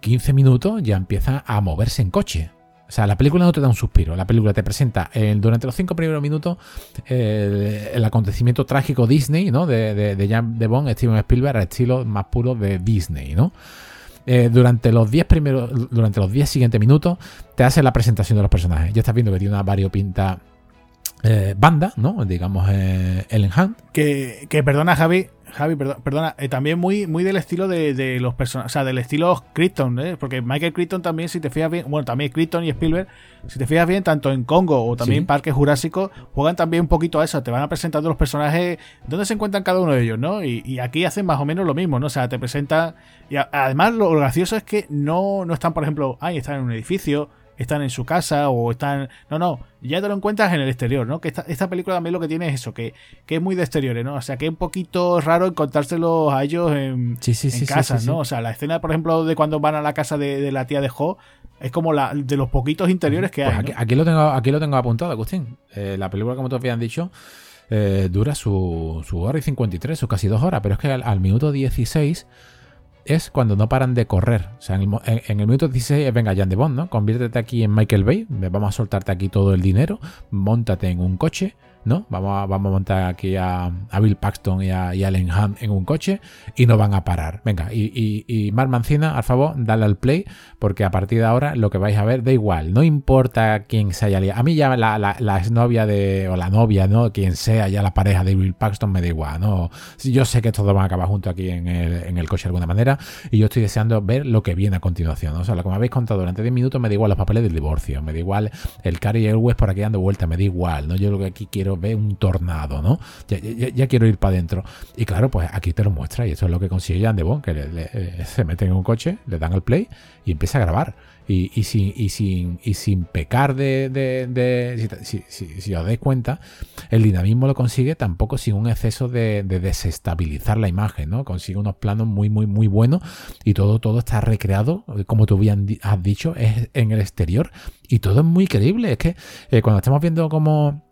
15 minutos ya empieza a moverse en coche. O sea, la película no te da un suspiro. La película te presenta durante los cinco primeros minutos el, acontecimiento trágico Disney, ¿no? De, de, de Jan de Bond, Steven Spielberg, al estilo más puro de Disney, ¿no? Eh, durante los 10 primeros, durante los 10 siguientes minutos, te hace la presentación de los personajes. Ya estás viendo que tiene una variopinta eh, banda, ¿no? Digamos, eh, Ellen Hunt. Que, que perdona, Javi, Javi, perdona, eh, también muy, muy del estilo de, los personajes, o sea, del estilo Crichton, ¿eh? porque Michael Crichton también, si te fijas bien, bueno, también Crichton y Spielberg, si te fijas bien, tanto en Congo o también en Parque Jurásico, juegan también un poquito a eso, te van a presentando los personajes, dónde se encuentran cada uno de ellos, ¿no? Y, aquí hacen más o menos lo mismo, ¿no? O sea, te presentan, y además lo, gracioso es que no, no están, por ejemplo, ahí están en un edificio, están en su casa o están... No, no, ya te lo encuentras en el exterior, ¿no? Que esta, esta película también lo que tiene es eso, que, que, es muy de exteriores, ¿no? O sea, que es un poquito raro encontrárselos a ellos en, sí, sí, en casa, ¿no? O sea, la escena, por ejemplo, de cuando van a la casa de, la tía de Jo, es como la de los poquitos interiores que pues hay. Aquí, lo tengo, aquí lo tengo apuntado, Agustín. Eh, la película, como te habían dicho, eh, dura su, su hora y 53, su casi dos horas, pero es que al, al minuto 16 es cuando no paran de correr. O sea, en el, minuto 16 venga, Jan de Bond, ¿no? Conviértete aquí en Michael Bay, vamos a soltarte aquí todo el dinero, montate en un coche, ¿no? Vamos a, vamos a montar aquí a, Bill Paxton y a, y Hunt en un coche y no van a parar. Venga, y, y, y Mar Mancina, al favor, dale al play, porque a partir de ahora lo que vais a ver da igual, no importa quién se haya liado. A mí ya la, la, exnovia de, o la novia, ¿no? Quien sea ya la pareja de Bill Paxton me da igual, ¿no? Yo sé que todos van a acabar juntos aquí en el, en el coche de alguna manera y yo estoy deseando ver lo que viene a continuación. O sea, lo que me habéis contado durante 10 minutos me da igual los papeles del divorcio, me da igual el Cary Airways por aquí dando vuelta, me da igual, ¿no? Yo lo que aquí quiero ve un tornado, ¿no? Ya, quiero ir para adentro. Y claro, pues aquí te lo muestra y eso es lo que consigue Jan de Bon, que eh, se meten en un coche, le dan al play y empieza a grabar. Y, sin, sin, sin pecar de... si, os dais cuenta, el dinamismo lo consigue tampoco sin un exceso de, desestabilizar la imagen, ¿no? Consigue unos planos muy, muy, muy buenos y todo, todo está recreado, como tú bien has dicho, es en el exterior y todo es muy creíble. Es que eh, cuando estamos viendo como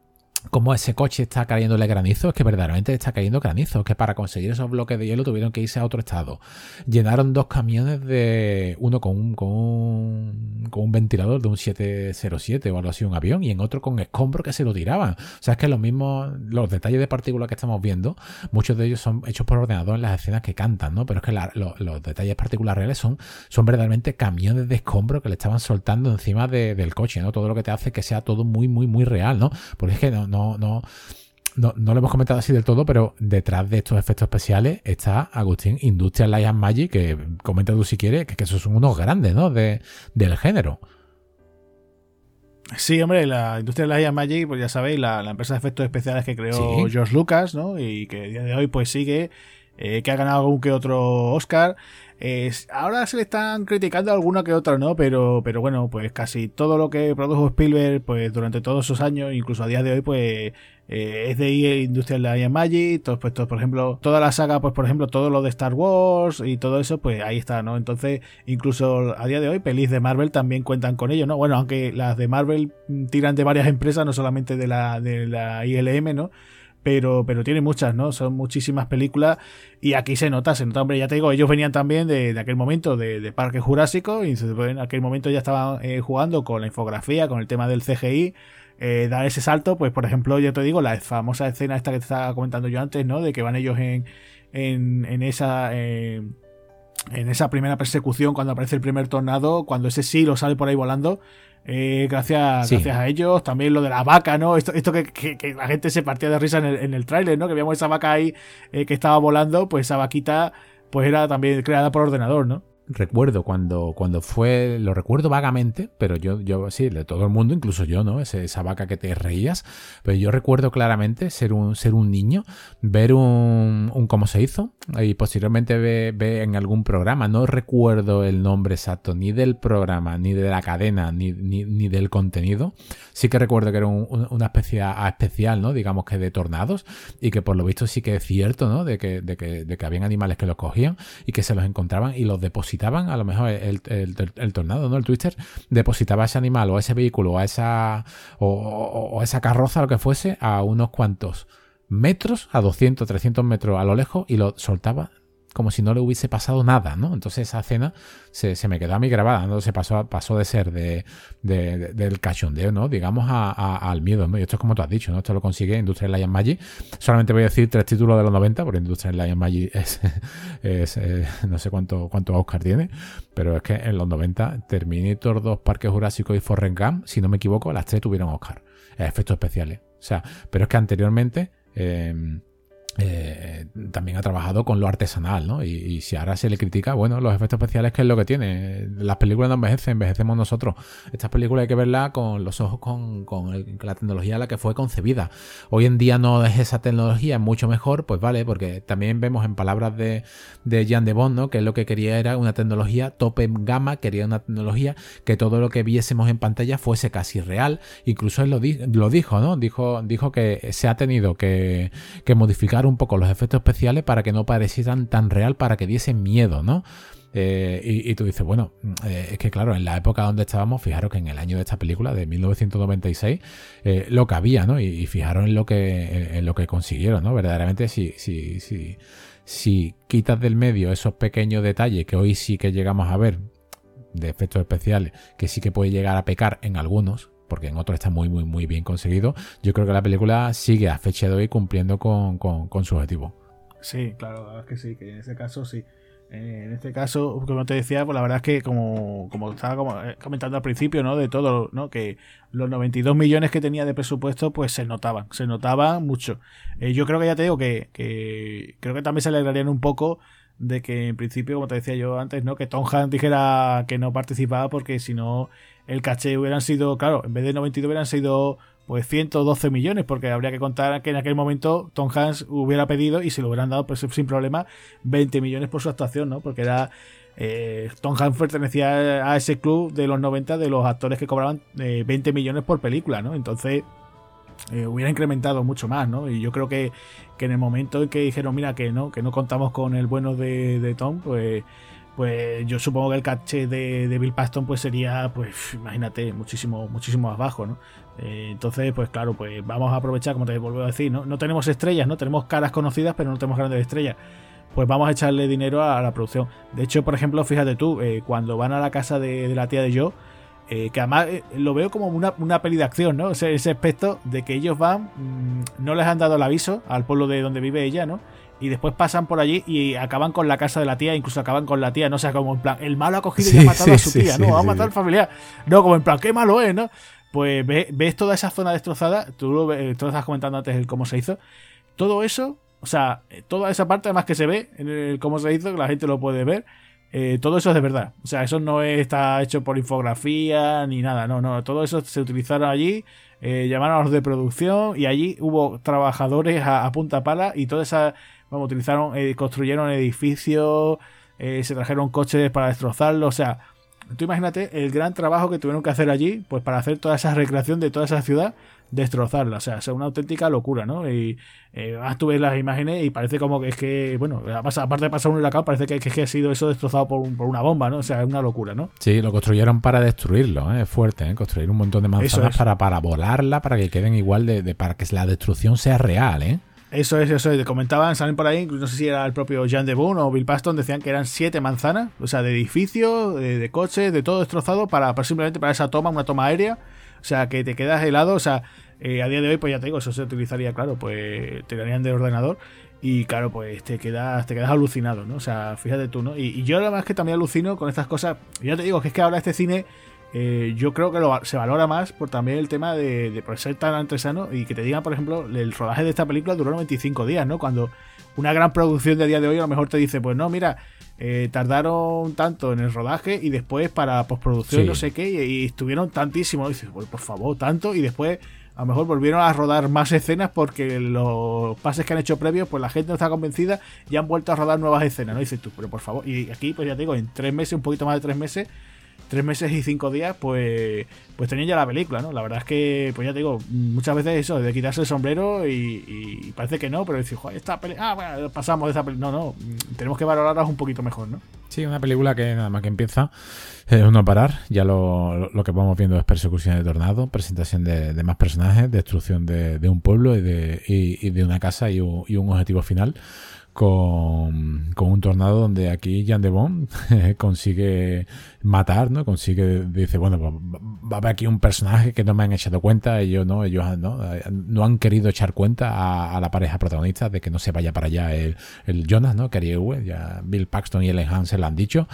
cómo ese coche está cayéndole granizo, es que verdaderamente está cayendo granizo, que para conseguir esos bloques de hielo tuvieron que irse a otro estado. Llenaron dos camiones de uno con un, con un, ventilador de un 707 o algo así, un avión, y en otro con escombro que se lo tiraban. O sea, es que los mismos, los detalles de partículas que estamos viendo, muchos de ellos son hechos por ordenador en las escenas que cantan, ¿no? Pero es que los detalles de partículas reales son, son verdaderamente camiones de escombro que le estaban soltando encima del coche, ¿no? Todo lo que te hace que sea todo muy, muy, muy real, ¿no? Porque es que no, no, no, no, lo hemos comentado así del todo, pero detrás de estos efectos especiales está Agustín Industrial Light and Magic, que comenta tú si quieres, que, esos son unos grandes, ¿no? De, del género. Sí, hombre, la industria Light and Magic, pues ya sabéis, la, empresa de efectos especiales que creó George Lucas, ¿no? Y que a día de hoy pues sigue, eh, que ha ganado algún que otro Oscar ahora se le están criticando alguno que otro, ¿no? Pero, pero bueno, pues casi todo lo que produjo Spielberg, pues durante todos esos años, incluso a día de hoy, pues eh, es de EA Industrial Light and Magic, pues, por ejemplo, toda la saga, pues por ejemplo, todo lo de Star Wars y todo eso, pues ahí está, ¿no? Entonces, incluso a día de hoy, pelis de Marvel también cuentan con ello, ¿no? Bueno, aunque las de Marvel tiran de varias empresas, no solamente de la, de la ILM, ¿no? Pero, pero tiene muchas, ¿no? Son muchísimas películas y aquí se nota, se nota, hombre, ya te digo, ellos venían también de, aquel momento de, Parque Jurásico y en aquel momento ya estaban eh, jugando con la infografía, con el tema del CGI. Eh, dar ese salto, pues por ejemplo, yo te digo, la famosa escena esta que te estaba comentando yo antes, ¿no? De que van ellos en, en, en esa... Eh, en esa primera persecución cuando aparece el primer tornado, cuando ese sí lo sale por ahí volando, eh, gracias, gracias a ellos. También lo de la vaca, ¿no? Esto, esto que, la gente se partía de risa en el, en el tráiler, ¿no? Que veíamos esa vaca ahí eh, que estaba volando, pues esa vaquita pues era también creada por ordenador, ¿no? Recuerdo cuando, cuando fue, lo recuerdo vagamente, pero yo, yo sí, de todo el mundo, incluso yo, ¿no? esa vaca que te reías, pero yo recuerdo claramente ser un, ser un niño, ver un, un cómo se hizo y posteriormente ver en algún programa, no recuerdo el nombre exacto ni del programa, ni de la cadena, ni, ni, del contenido, sí que recuerdo que era una especie especial, ¿no? Digamos que de tornados y que por lo visto sí que es cierto, ¿no? De que, de que, de que habían animales que los cogían y que se los encontraban y los depositaban a lo mejor el, tornado, ¿no? El twister, depositaba ese animal o ese vehículo o esa, o, esa carroza, lo que fuese, a unos cuantos metros, a 200, 300 metros a lo lejos y lo soltaba como si no le hubiese pasado nada, ¿no? Entonces esa escena se, me quedó a mí grabada, ¿no? Se pasó, de ser de, del cachondeo, ¿no? Digamos al miedo, ¿no? Y esto es como tú has dicho, ¿no? Esto lo consigue Industrial Lion Magic. Solamente voy a decir tres títulos de los 90, porque Industrial Lion Magic es, eh, no sé cuánto, Oscar tiene, pero es que en los 90 Terminator 2, Parque Jurásico y Forrest Gump, si no me equivoco, las tres tuvieron Oscar. Efectos especiales. O sea, pero es que anteriormente... Eh, eh, también ha trabajado con lo artesanal, ¿no? Y, si ahora se le critica, bueno, los efectos especiales, ¿qué es lo que tiene? Las películas no envejecen, envejecemos nosotros. Estas películas hay que verlas con los ojos con, la tecnología a la que fue concebida. Hoy en día no es esa tecnología, mucho mejor, pues vale, porque también vemos en palabras de, de Jean de Bond, ¿no? Que lo que quería era una tecnología tope gama, quería una tecnología que todo lo que viésemos en pantalla fuese casi real. Incluso él lo, lo dijo, ¿no? Dijo, dijo que se ha tenido que, que modificar un poco los efectos especiales para que no parecieran tan real, para que diesen miedo, ¿no? Eh, y, tú dices, bueno, eh, es que claro, en la época donde estábamos, fijaros que en el año de esta película, de 1996, eh, lo que había, ¿no? Y, fijaros en lo que, en lo que consiguieron, ¿no? Verdaderamente, si, si, si, si quitas del medio esos pequeños detalles que hoy sí que llegamos a ver de efectos especiales, que sí que puede llegar a pecar en algunos, porque en otro está muy, muy, muy bien conseguido. Yo creo que la película sigue a fecha de hoy cumpliendo con, su objetivo. Sí, claro, la verdad es que sí, que en ese caso sí. Eh, en este caso, como te decía, pues la verdad es que como, como estaba eh, comentando al principio, ¿no? De todo, ¿no? Que los 92 millones que tenía de presupuesto, pues se notaban, se notaban mucho. Eh, yo creo que ya te digo que, que creo que también se alegrarían un poco de que en principio, como te decía yo antes, ¿no? Que Tom Hanks dijera que no participaba porque si no el caché hubieran sido, claro, en vez de 92 hubieran sido pues 112 millones, porque habría que contar que en aquel momento Tom Hanks hubiera pedido y se lo hubieran dado pues, sin problema 20 millones por su actuación, ¿no? Porque era eh, Tom Hanks pertenecía a ese club de los 90 de los actores que cobraban 20 eh, millones por película, ¿no? Entonces eh, hubiera incrementado mucho más, ¿no? Y yo creo que, que, en el momento en que dijeron, mira, que no, que no contamos con el bueno de, de Tom, pues pues yo supongo que el caché de, Bill Paxton pues sería, pues imagínate, muchísimo, muchísimo más bajo, ¿no? Eh, entonces, pues claro, pues vamos a aprovechar, como te vuelvo a decir, ¿no? No tenemos estrellas, ¿no? Tenemos caras conocidas, pero no tenemos grandes estrellas. Pues vamos a echarle dinero a, la producción. De hecho, por ejemplo, fíjate tú, eh, cuando van a la casa de, la tía de Joe, eh, que además lo veo como una, una, peli de acción, ¿no? ese aspecto de que ellos van, mm, no les han dado el aviso al pueblo de donde vive ella, ¿no? Y después pasan por allí y acaban con la casa de la tía, incluso acaban con la tía, no sé, como en plan, el malo ha cogido y ha matado a su tía, no, va a matar al familiar. No, como en plan, qué malo es, ¿no? Pues ves, toda esa zona destrozada, tú lo, tú lo estás comentando antes el cómo se hizo. Todo eso, o sea, toda esa parte además que se ve en el cómo se hizo, que la gente lo puede ver, eh, todo eso es de verdad. O sea, eso no está hecho por infografía ni nada, no, no, todo eso se utilizaron allí, eh, llamaron a los de producción y allí hubo trabajadores a, a punta pala y toda esa Vamos, utilizaron, eh, construyeron edificios, eh, se trajeron coches para destrozarlo. O sea, tú imagínate el gran trabajo que tuvieron que hacer allí, pues para hacer toda esa recreación de toda esa ciudad, destrozarla. O sea, es una auténtica locura, ¿no? Y eh, tú ves las imágenes y parece como que es que, bueno, aparte de pasar un huracán, parece que, que, ha sido eso destrozado por, una bomba, ¿no? O sea, es una locura, ¿no? Sí, lo construyeron para destruirlo, ¿eh? es fuerte, ¿eh? construir un montón de manzanas para, para volarla, para que queden igual de, de, para que la destrucción sea real, ¿eh? Eso es, eso es. Comentaban, salen por ahí, no sé si era el propio Jean de Boone o Bill Paston, decían que eran siete manzanas, o sea, de edificios, de, coches, de todo destrozado para, simplemente para esa toma, una toma aérea. O sea, que te quedas helado, o sea, eh, a día de hoy, pues ya te digo, eso se utilizaría, claro, pues te darían de ordenador y claro, pues te quedas, te quedas alucinado, ¿no? O sea, fíjate tú, ¿no? Y, yo además que también alucino con estas cosas, ya te digo, que es que ahora este cine eh, yo creo que se valora más por también el tema de, por ser tan artesano y que te digan, por ejemplo, el rodaje de esta película duró 95 días, ¿no? Cuando una gran producción de día de hoy a lo mejor te dice, pues no, mira, eh, tardaron tanto en el rodaje y después para postproducción no sé qué, y, estuvieron tantísimo. Y dices, pues por favor, tanto, y después a lo mejor volvieron a rodar más escenas porque los pases que han hecho previos, pues la gente no está convencida y han vuelto a rodar nuevas escenas, ¿no? dices tú, pero por favor, y aquí, pues ya te digo, en tres meses, un poquito más de tres meses, tres meses y cinco días, pues, pues tenía ya la película, ¿no? La verdad es que, pues ya te digo, muchas veces eso, de quitarse el sombrero y, parece que no, pero decir, joder, esta película, ah, bueno, pasamos de esa película. No, no, tenemos que valorarlas un poquito mejor, ¿no? Sí, una película que nada más que empieza es no parar. Ya lo, lo, que vamos viendo es persecución de tornado, presentación de, más personajes, destrucción de, un pueblo y de, y, de una casa y un, y un objetivo final con, un tornado donde aquí Jan de Bond consigue matar, ¿no? Consigue, dice, bueno, va a haber aquí un personaje que no me han echado cuenta, ellos no, ellos no, no han querido echar cuenta a, la pareja protagonista de que no se vaya para allá el, Jonas, ¿no? Que ya Bill Paxton y Ellen Hansen lo han dicho,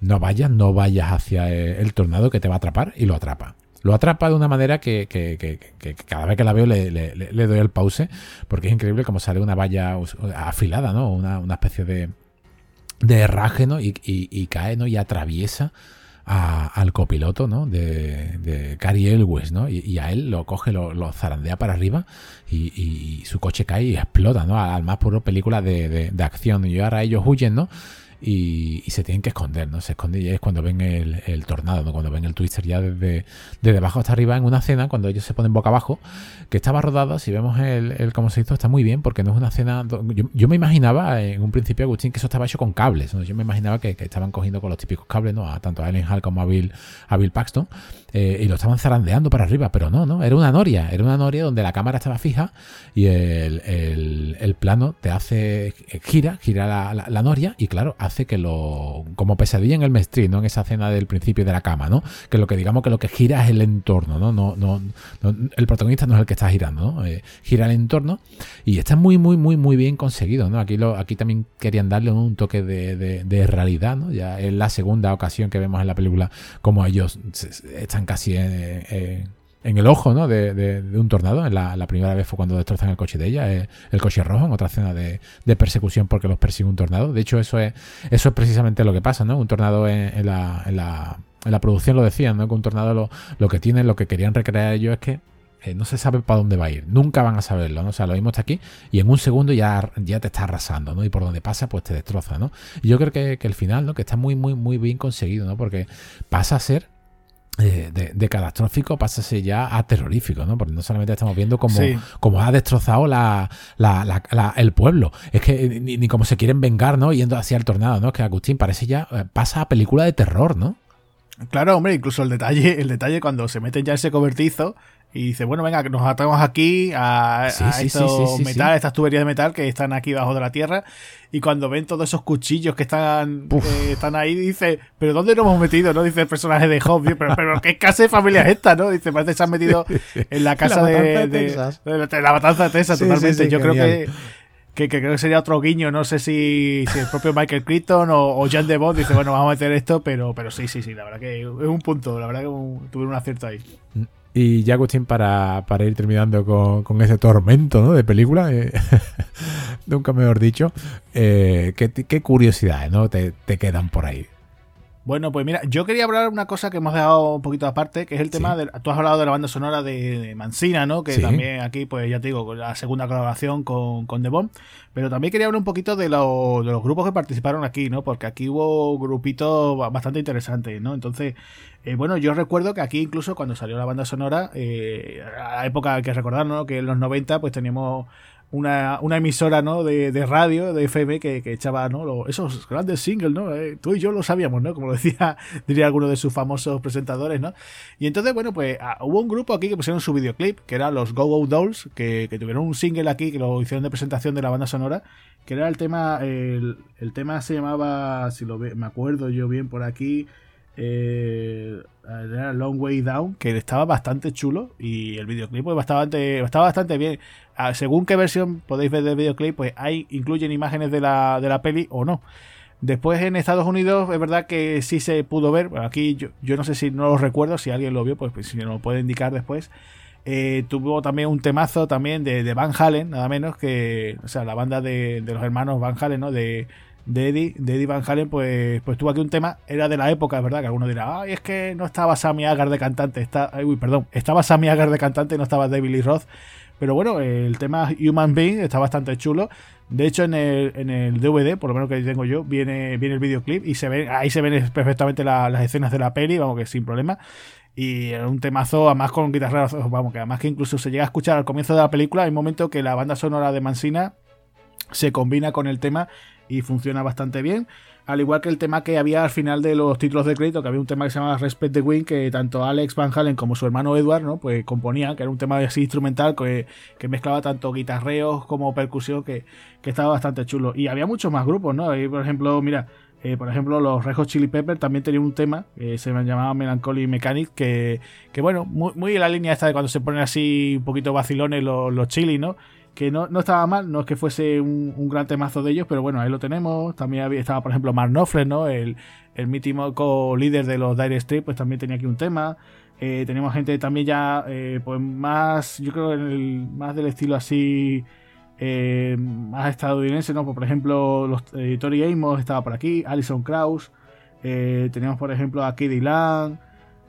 no vayas, no vayas hacia el tornado que te va a atrapar y lo atrapa lo atrapa de una manera que, cada vez que la veo le, doy el pause, porque es increíble como sale una valla afilada, ¿no? Una, especie de, de herraje, ¿no? Y, cae, ¿no? Y atraviesa al copiloto, ¿no? De, de Cary Elwes, ¿no? Y, a él lo coge, lo, zarandea para arriba y, su coche cae y explota, ¿no? Al más puro película de, de acción. Y ahora ellos huyen, ¿no? Y, se tienen que esconder, ¿no? Se esconde y es cuando ven el, tornado, ¿no? Cuando ven el twister ya desde, desde abajo hasta arriba en una cena, cuando ellos se ponen boca abajo, que estaba rodada, si vemos el, cómo se hizo, está muy bien, porque no es una cena... Yo, me imaginaba en un principio, Agustín, que eso estaba hecho con cables, Yo me imaginaba que, estaban cogiendo con los típicos cables, ¿no? A, tanto a Ellen Hall como a Bill, a Bill Paxton, eh, y lo estaban zarandeando para arriba, pero no, no, era una noria, era una noria donde la cámara estaba fija y el, plano te hace, gira, gira la, noria y claro, hace que lo. como pesadilla en el mestrín, ¿no? En esa cena del principio de la cama, ¿no? Que lo que digamos que lo que gira es el entorno, ¿no? no, no, el protagonista no es el que está girando, ¿no? Eh, gira el entorno y está muy, muy, muy, muy bien conseguido, ¿no? Aquí, lo, aquí también querían darle un toque de, realidad, ¿no? Ya es la segunda ocasión que vemos en la película como ellos están casi en en el ojo de, un tornado. En la, primera vez fue cuando destrozan el coche de ella, eh, el coche rojo, en otra escena de, persecución porque los persigue un tornado. De hecho, eso es, eso es precisamente lo que pasa, ¿no? Un tornado en, la, en, la, en la, producción lo decían, ¿no? Que un tornado lo, lo que tiene, lo que querían recrear ellos es que eh, no se sabe para dónde va a ir. Nunca van a saberlo, ¿no? Sea, lo mismo está aquí y en un segundo ya, ya te está arrasando, ¿no? Y por donde pasa, pues te destroza, ¿no? Y yo creo que, que el final, ¿no? Que está muy, muy, muy bien conseguido, ¿no? Porque pasa a ser eh, de, catastrófico pasase ya a terrorífico, ¿no? Porque no solamente estamos viendo cómo, ha destrozado la, el pueblo, es que ni, ni cómo se quieren vengar, ¿no? Yendo hacia el tornado, ¿no? Es que Agustín parece ya, eh, pasa a película de terror, ¿no? Claro, hombre, incluso el detalle, el detalle cuando se meten ya ese cobertizo y dice, bueno, venga, que nos atamos aquí a, estos metal, estas tuberías de metal que están aquí bajo de la tierra. Y cuando ven todos esos cuchillos que están, eh, están ahí, dice, ¿pero dónde nos hemos metido? ¿No? Dice el personaje de Job, pero, pero ¿qué casa de familia es esta? ¿No? Dice, parece que se han metido en la casa de, de, la matanza de Texas, totalmente. Yo creo que que, creo que sería otro guiño, no sé si, el propio Michael Crichton o, o John DeVos dice, bueno, vamos a meter esto, pero, pero sí, sí, sí, la verdad que es un punto, la verdad que tuve un acierto ahí. Y ya, Agustín, para, para ir terminando con, ese tormento ¿no? de película, eh, nunca mejor dicho, eh, ¿qué, ¿qué, curiosidades ¿no? te, quedan por ahí? Bueno, pues mira, yo quería hablar una cosa que hemos dejado un poquito aparte, que es el tema de. Tú has hablado de la banda sonora de, Mancina, ¿no? Que también aquí, pues ya te digo, la segunda colaboración con, con The Bomb. Pero también quería hablar un poquito de, de los grupos que participaron aquí, ¿no? Porque aquí hubo grupitos bastante interesantes, ¿no? Entonces, eh, bueno, yo recuerdo que aquí incluso cuando salió la banda sonora, eh, a la época que recordar, ¿no? Que en los 90 pues teníamos una, una emisora, ¿no? De, de, radio, de FM, que, que echaba, ¿no? esos grandes singles, ¿no? Eh, tú y yo lo sabíamos, ¿no? Como decía, diría alguno de sus famosos presentadores, ¿no? Y entonces, bueno, pues ah, hubo un grupo aquí que pusieron su videoclip, que era los Go Go Dolls, que, que, tuvieron un single aquí, que lo hicieron de presentación de la banda sonora, que era el tema, el, el tema se llamaba, si lo ve, me acuerdo yo bien por aquí, eh, era Long Way Down, que estaba bastante chulo y el videoclip pues, bastante, estaba bastante bien. Ah, según qué versión podéis ver del videoclip, pues hay incluyen imágenes de la, de la peli o no. Después en Estados Unidos es verdad que sí se pudo ver. aquí yo, yo no sé si no lo recuerdo, si alguien lo vio, pues, pues si no lo puede indicar después. Eh, tuvo también un temazo también de, de, Van Halen, nada menos que, o sea, la banda de, de los hermanos Van Halen, ¿no? De, de Eddie, Van Halen, pues, pues tuvo aquí un tema, era de la época, verdad, que alguno dirá, ay, es que no estaba Sammy Hagar de cantante, está, uy, perdón, estaba Sammy Hagar de cantante, no estaba David Lee Roth, pero bueno, el tema Human Being está bastante chulo. De hecho, en el, en el DVD, por lo menos que tengo yo, viene, viene el videoclip y se ve, ahí se ven perfectamente las escenas de la peli, vamos que sin problema. Y un temazo, además con guitarras, vamos, que además que incluso se llega a escuchar al comienzo de la película, hay un momento que la banda sonora de Mansina se combina con el tema y funciona bastante bien. Al igual que el tema que había al final de los títulos de crédito, que había un tema que se llamaba Respect the Win, que tanto Alex Van Halen como su hermano Edward, ¿no? Pues componían, que era un tema así instrumental que, que mezclaba tanto guitarreos como percusión, que, que, estaba bastante chulo. Y había muchos más grupos, ¿no? por ejemplo, mira, eh, por ejemplo, los Rejos Chili Pepper también tenían un tema que se llamaba Melancholy Mechanic, que, que bueno, muy, muy en la línea esta de cuando se ponen así un poquito vacilones los, los chili, ¿no? Que no, estaba mal, no es que fuese un, gran temazo de ellos, pero bueno, ahí lo tenemos. También había, estaba, por ejemplo, Mark Knopfler, ¿no? El, el mítico líder de los Dire Straits, pues también tenía aquí un tema. Eh, tenemos gente también ya, eh, pues más, yo creo, el, más del estilo así, eh, más estadounidense, ¿no? Pues, por ejemplo, los Tori Amos estaba por aquí, Alison Krauss. tenemos, por ejemplo, a Katie Lang.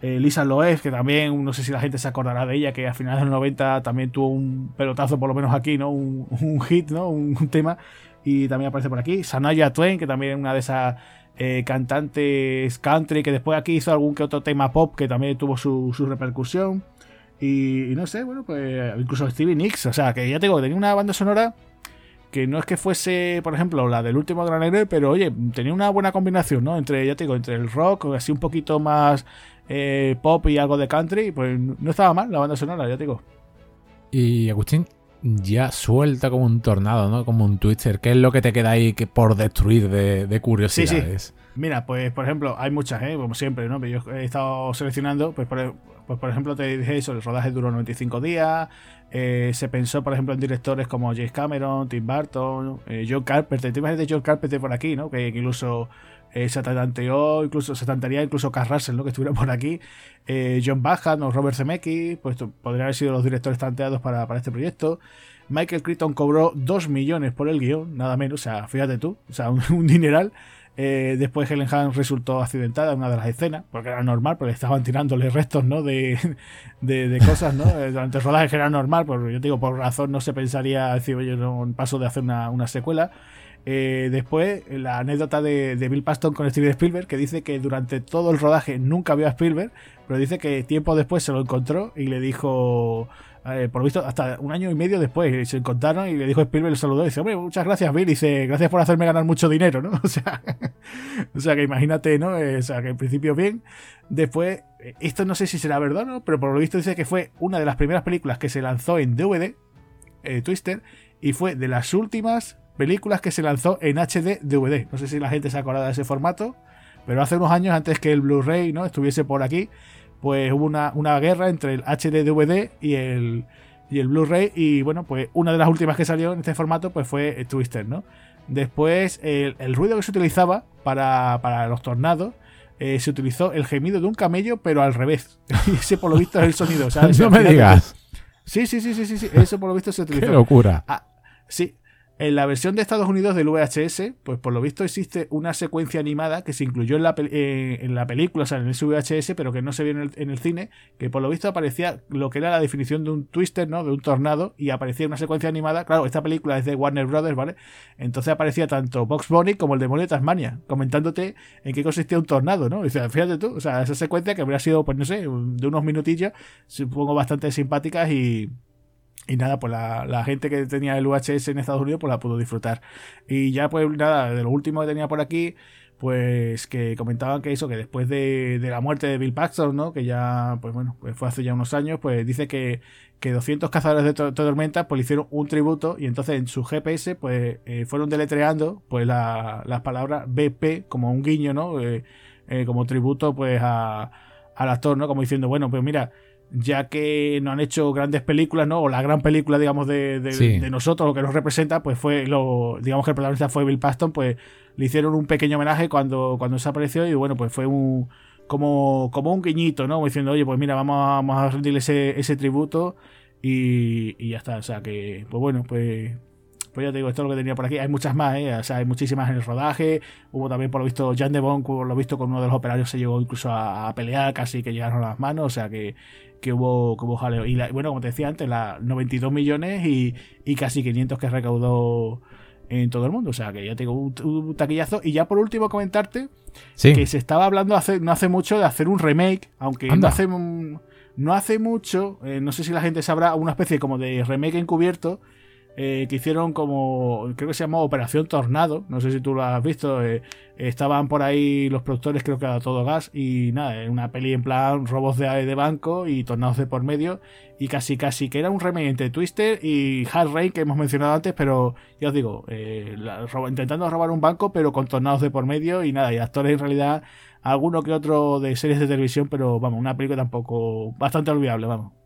Eh, Lisa Loeb, que también, no sé si la gente se acordará de ella, que a finales de los 90 también tuvo un pelotazo, por lo menos aquí, ¿no? Un, hit, ¿no? Un, tema. Y también aparece por aquí. Sanaya Twain, que también es una de esas eh, cantantes country, que después aquí hizo algún que otro tema pop que también tuvo su, repercusión. Y, no sé, bueno, pues incluso Stevie Nicks, o sea, que ya tengo, tenía una banda sonora que no es que fuese, por ejemplo, la del último Gran Héroe, pero oye, tenía una buena combinación, ¿no? Entre, ya te digo, entre el rock, así un poquito más eh, pop y algo de country, pues no estaba mal la banda sonora, ya te digo. Y Agustín, ya suelta como un tornado, ¿no? Como un twister. ¿Qué es lo que te queda ahí que por destruir de, curiosidades? Mira, pues por ejemplo, hay muchas, ¿eh? como siempre, ¿no? Yo he estado seleccionando, pues por, pues, por ejemplo, te dije eso, el rodaje duró 95 días. Eh, se pensó, por ejemplo, en directores como James Cameron, Tim Burton, eh, John Carpenter. Te imaginas de John Carpenter por aquí, ¿no? Que incluso eh, se tanteó, incluso se tantearía incluso Carl Russell, ¿no? que estuviera por aquí, eh, John Bajan o Robert Zemeckis, pues podrían haber sido los directores tanteados para, este proyecto. Michael Crichton cobró 2 millones por el guion, nada menos, o sea, fíjate tú, o sea, un, dineral. Eh, después Helen Hunt resultó accidentada en una de las escenas, porque era normal, porque estaban tirándole restos ¿no? de, de, cosas, ¿no? Durante el rodaje era normal, por, yo digo, por razón no se pensaría decir, oye, no paso de hacer una, una secuela. Eh, después, la anécdota de, Bill Paston con Steven Spielberg, que dice que durante todo el rodaje nunca vio a Spielberg, pero dice que tiempo después se lo encontró y le dijo, eh, por lo visto, hasta un año y medio después se encontraron y le dijo Spielberg, le saludó y dice, hombre, muchas gracias Bill, dice, gracias por hacerme ganar mucho dinero, ¿no? O sea, o sea que imagínate, ¿no? Eh, o sea, que en principio bien. Después, esto no sé si será verdad, ¿no? Pero por lo visto dice que fue una de las primeras películas que se lanzó en DVD, Twister, y fue de las últimas películas que se lanzó en HD DVD. No sé si la gente se acuerda de ese formato, pero hace unos años, antes que el Blu-ray ¿no? estuviese por aquí, pues hubo una, guerra entre el HD DVD y el, y el Blu-ray. Y bueno, pues una de las últimas que salió en este formato pues fue Twister, ¿no? Después, el, ruido que se utilizaba para, los tornados. Eh, se utilizó el gemido de un camello, pero al revés. Y ese, por lo visto, es el sonido. no me digas. Sí, sí, sí, sí, sí, sí. Eso, por lo visto, se utilizó. Qué locura. Ah, sí, en la versión de Estados Unidos del VHS, pues por lo visto existe una secuencia animada que se incluyó en la, eh, en la película, o sea, en el VHS, pero que no se vio en el, cine, que por lo visto aparecía lo que era la definición de un twister, ¿no? De un tornado, y aparecía una secuencia animada. Claro, esta película es de Warner Brothers, ¿vale? Entonces aparecía tanto Box Bunny como el demonio de Tasmania, comentándote en qué consistía un tornado, ¿no? Y dice, fíjate tú, o sea, esa secuencia que habría sido, pues no sé, de unos minutillos, supongo bastante simpáticas y y nada, pues la, gente que tenía el UHS en Estados Unidos pues la pudo disfrutar. Y ya pues nada, de lo último que tenía por aquí, pues que comentaban que eso, que después de, la muerte de Bill Paxton, ¿no? Que ya, pues bueno, pues fue hace ya unos años, pues dice que, que 200 cazadores de, tormentas pues le hicieron un tributo y entonces en su GPS pues eh, fueron deletreando pues las palabras BP como un guiño, ¿no? Eh, eh, como tributo pues a, al actor, ¿no? Como diciendo, bueno, pues mira, ya que no han hecho grandes películas, ¿no? O la gran película, digamos, de, de, nosotros, lo que nos representa, pues fue lo, digamos que el protagonista fue Bill Paston, pues le hicieron un pequeño homenaje cuando, cuando desapareció y bueno, pues fue un como, como un guiñito, ¿no? diciendo, oye, pues mira, vamos a, vamos a rendirle ese, ese tributo y, y ya está. O sea que, pues bueno, pues pues ya te digo, esto es lo que tenía por aquí. Hay muchas más, ¿eh? O sea, hay muchísimas en el rodaje. Hubo también, por lo visto, Jan de Bon, por lo visto, con uno de los operarios se llegó incluso a, pelear, casi que llegaron a las manos. O sea, que, que hubo, que hubo jaleo. Y bueno, como te decía antes, la 92 millones y, y casi 500 que recaudó en todo el mundo. O sea, que ya tengo un, taquillazo. Y ya por último comentarte que se estaba hablando hace, no hace mucho de hacer un remake, aunque no hace, no hace mucho, eh, no sé si la gente sabrá, una especie como de remake encubierto eh, que hicieron como, creo que se llamó Operación Tornado, no sé si tú lo has visto, eh, estaban por ahí los productores, creo que a todo gas, y nada, una peli en plan robos de, de banco y tornados de por medio, y casi casi que era un remake entre Twister y Hard Rain que hemos mencionado antes, pero ya os digo, eh, intentando robar un banco, pero con tornados de por medio, y nada, y actores en realidad, alguno que otro de series de televisión, pero vamos, una película tampoco bastante olvidable, vamos.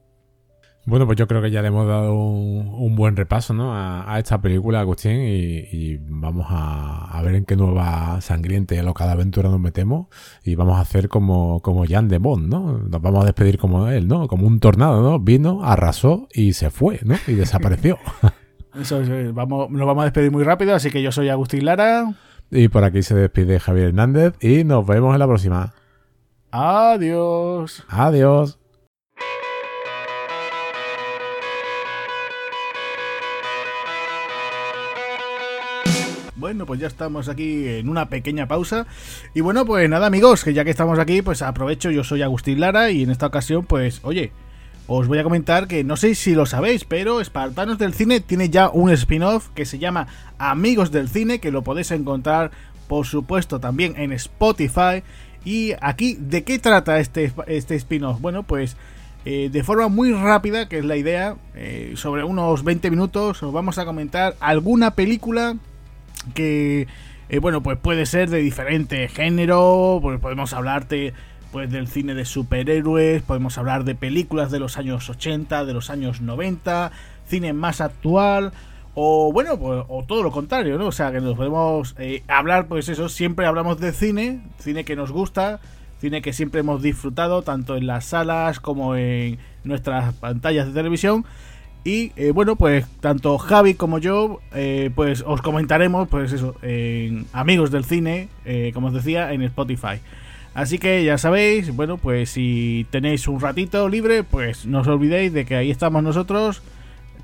Bueno, pues yo creo que ya le hemos dado un, buen repaso ¿no? a, esta película, Agustín, y, vamos a, ver en qué nueva sangriente y alocada aventura nos metemos y vamos a hacer como, como Jan de Bond, ¿no? Nos vamos a despedir como él, ¿no? Como un tornado, ¿no? Vino, arrasó y se fue, ¿no? Y desapareció. Eso vamos, nos vamos a despedir muy rápido, así que yo soy Agustín Lara. Y por aquí se despide Javier Hernández y nos vemos en la próxima. Adiós. Adiós. Bueno, pues ya estamos aquí en una pequeña pausa. Y bueno, pues nada, amigos, que ya que estamos aquí, pues aprovecho. Yo soy Agustín Lara y en esta ocasión, pues, oye, os voy a comentar que no sé si lo sabéis, pero Espartanos del Cine tiene ya un spin-off que se llama Amigos del Cine, que lo podéis encontrar, por supuesto, también en Spotify. Y aquí, ¿de qué trata este, este spin-off? Bueno, pues eh, de forma muy rápida, que es la idea, eh, sobre unos 20 minutos, os vamos a comentar alguna película que eh, bueno, pues puede ser de diferente género, pues podemos hablarte pues del cine de superhéroes, podemos hablar de películas de los años 80, de los años 90, cine más actual o bueno, pues o todo lo contrario, ¿no? O sea, que nos podemos eh, hablar, pues eso, siempre hablamos de cine, cine que nos gusta, cine que siempre hemos disfrutado tanto en las salas como en nuestras pantallas de televisión y eh, bueno, pues tanto Javi como yo, eh, pues os comentaremos, pues eso, en Amigos del Cine, eh, como os decía, en Spotify. Así que ya sabéis, bueno, pues si tenéis un ratito libre, pues no os olvidéis de que ahí estamos nosotros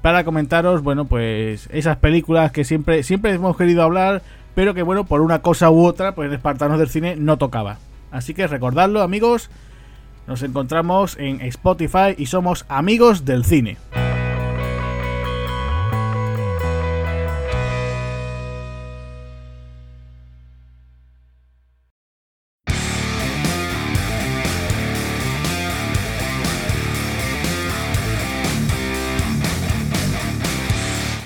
para comentaros, bueno, pues esas películas que siempre, siempre hemos querido hablar, pero que bueno, por una cosa u otra, pues Espartanos del Cine no tocaba. Así que recordadlo, amigos, nos encontramos en Spotify y somos amigos del cine.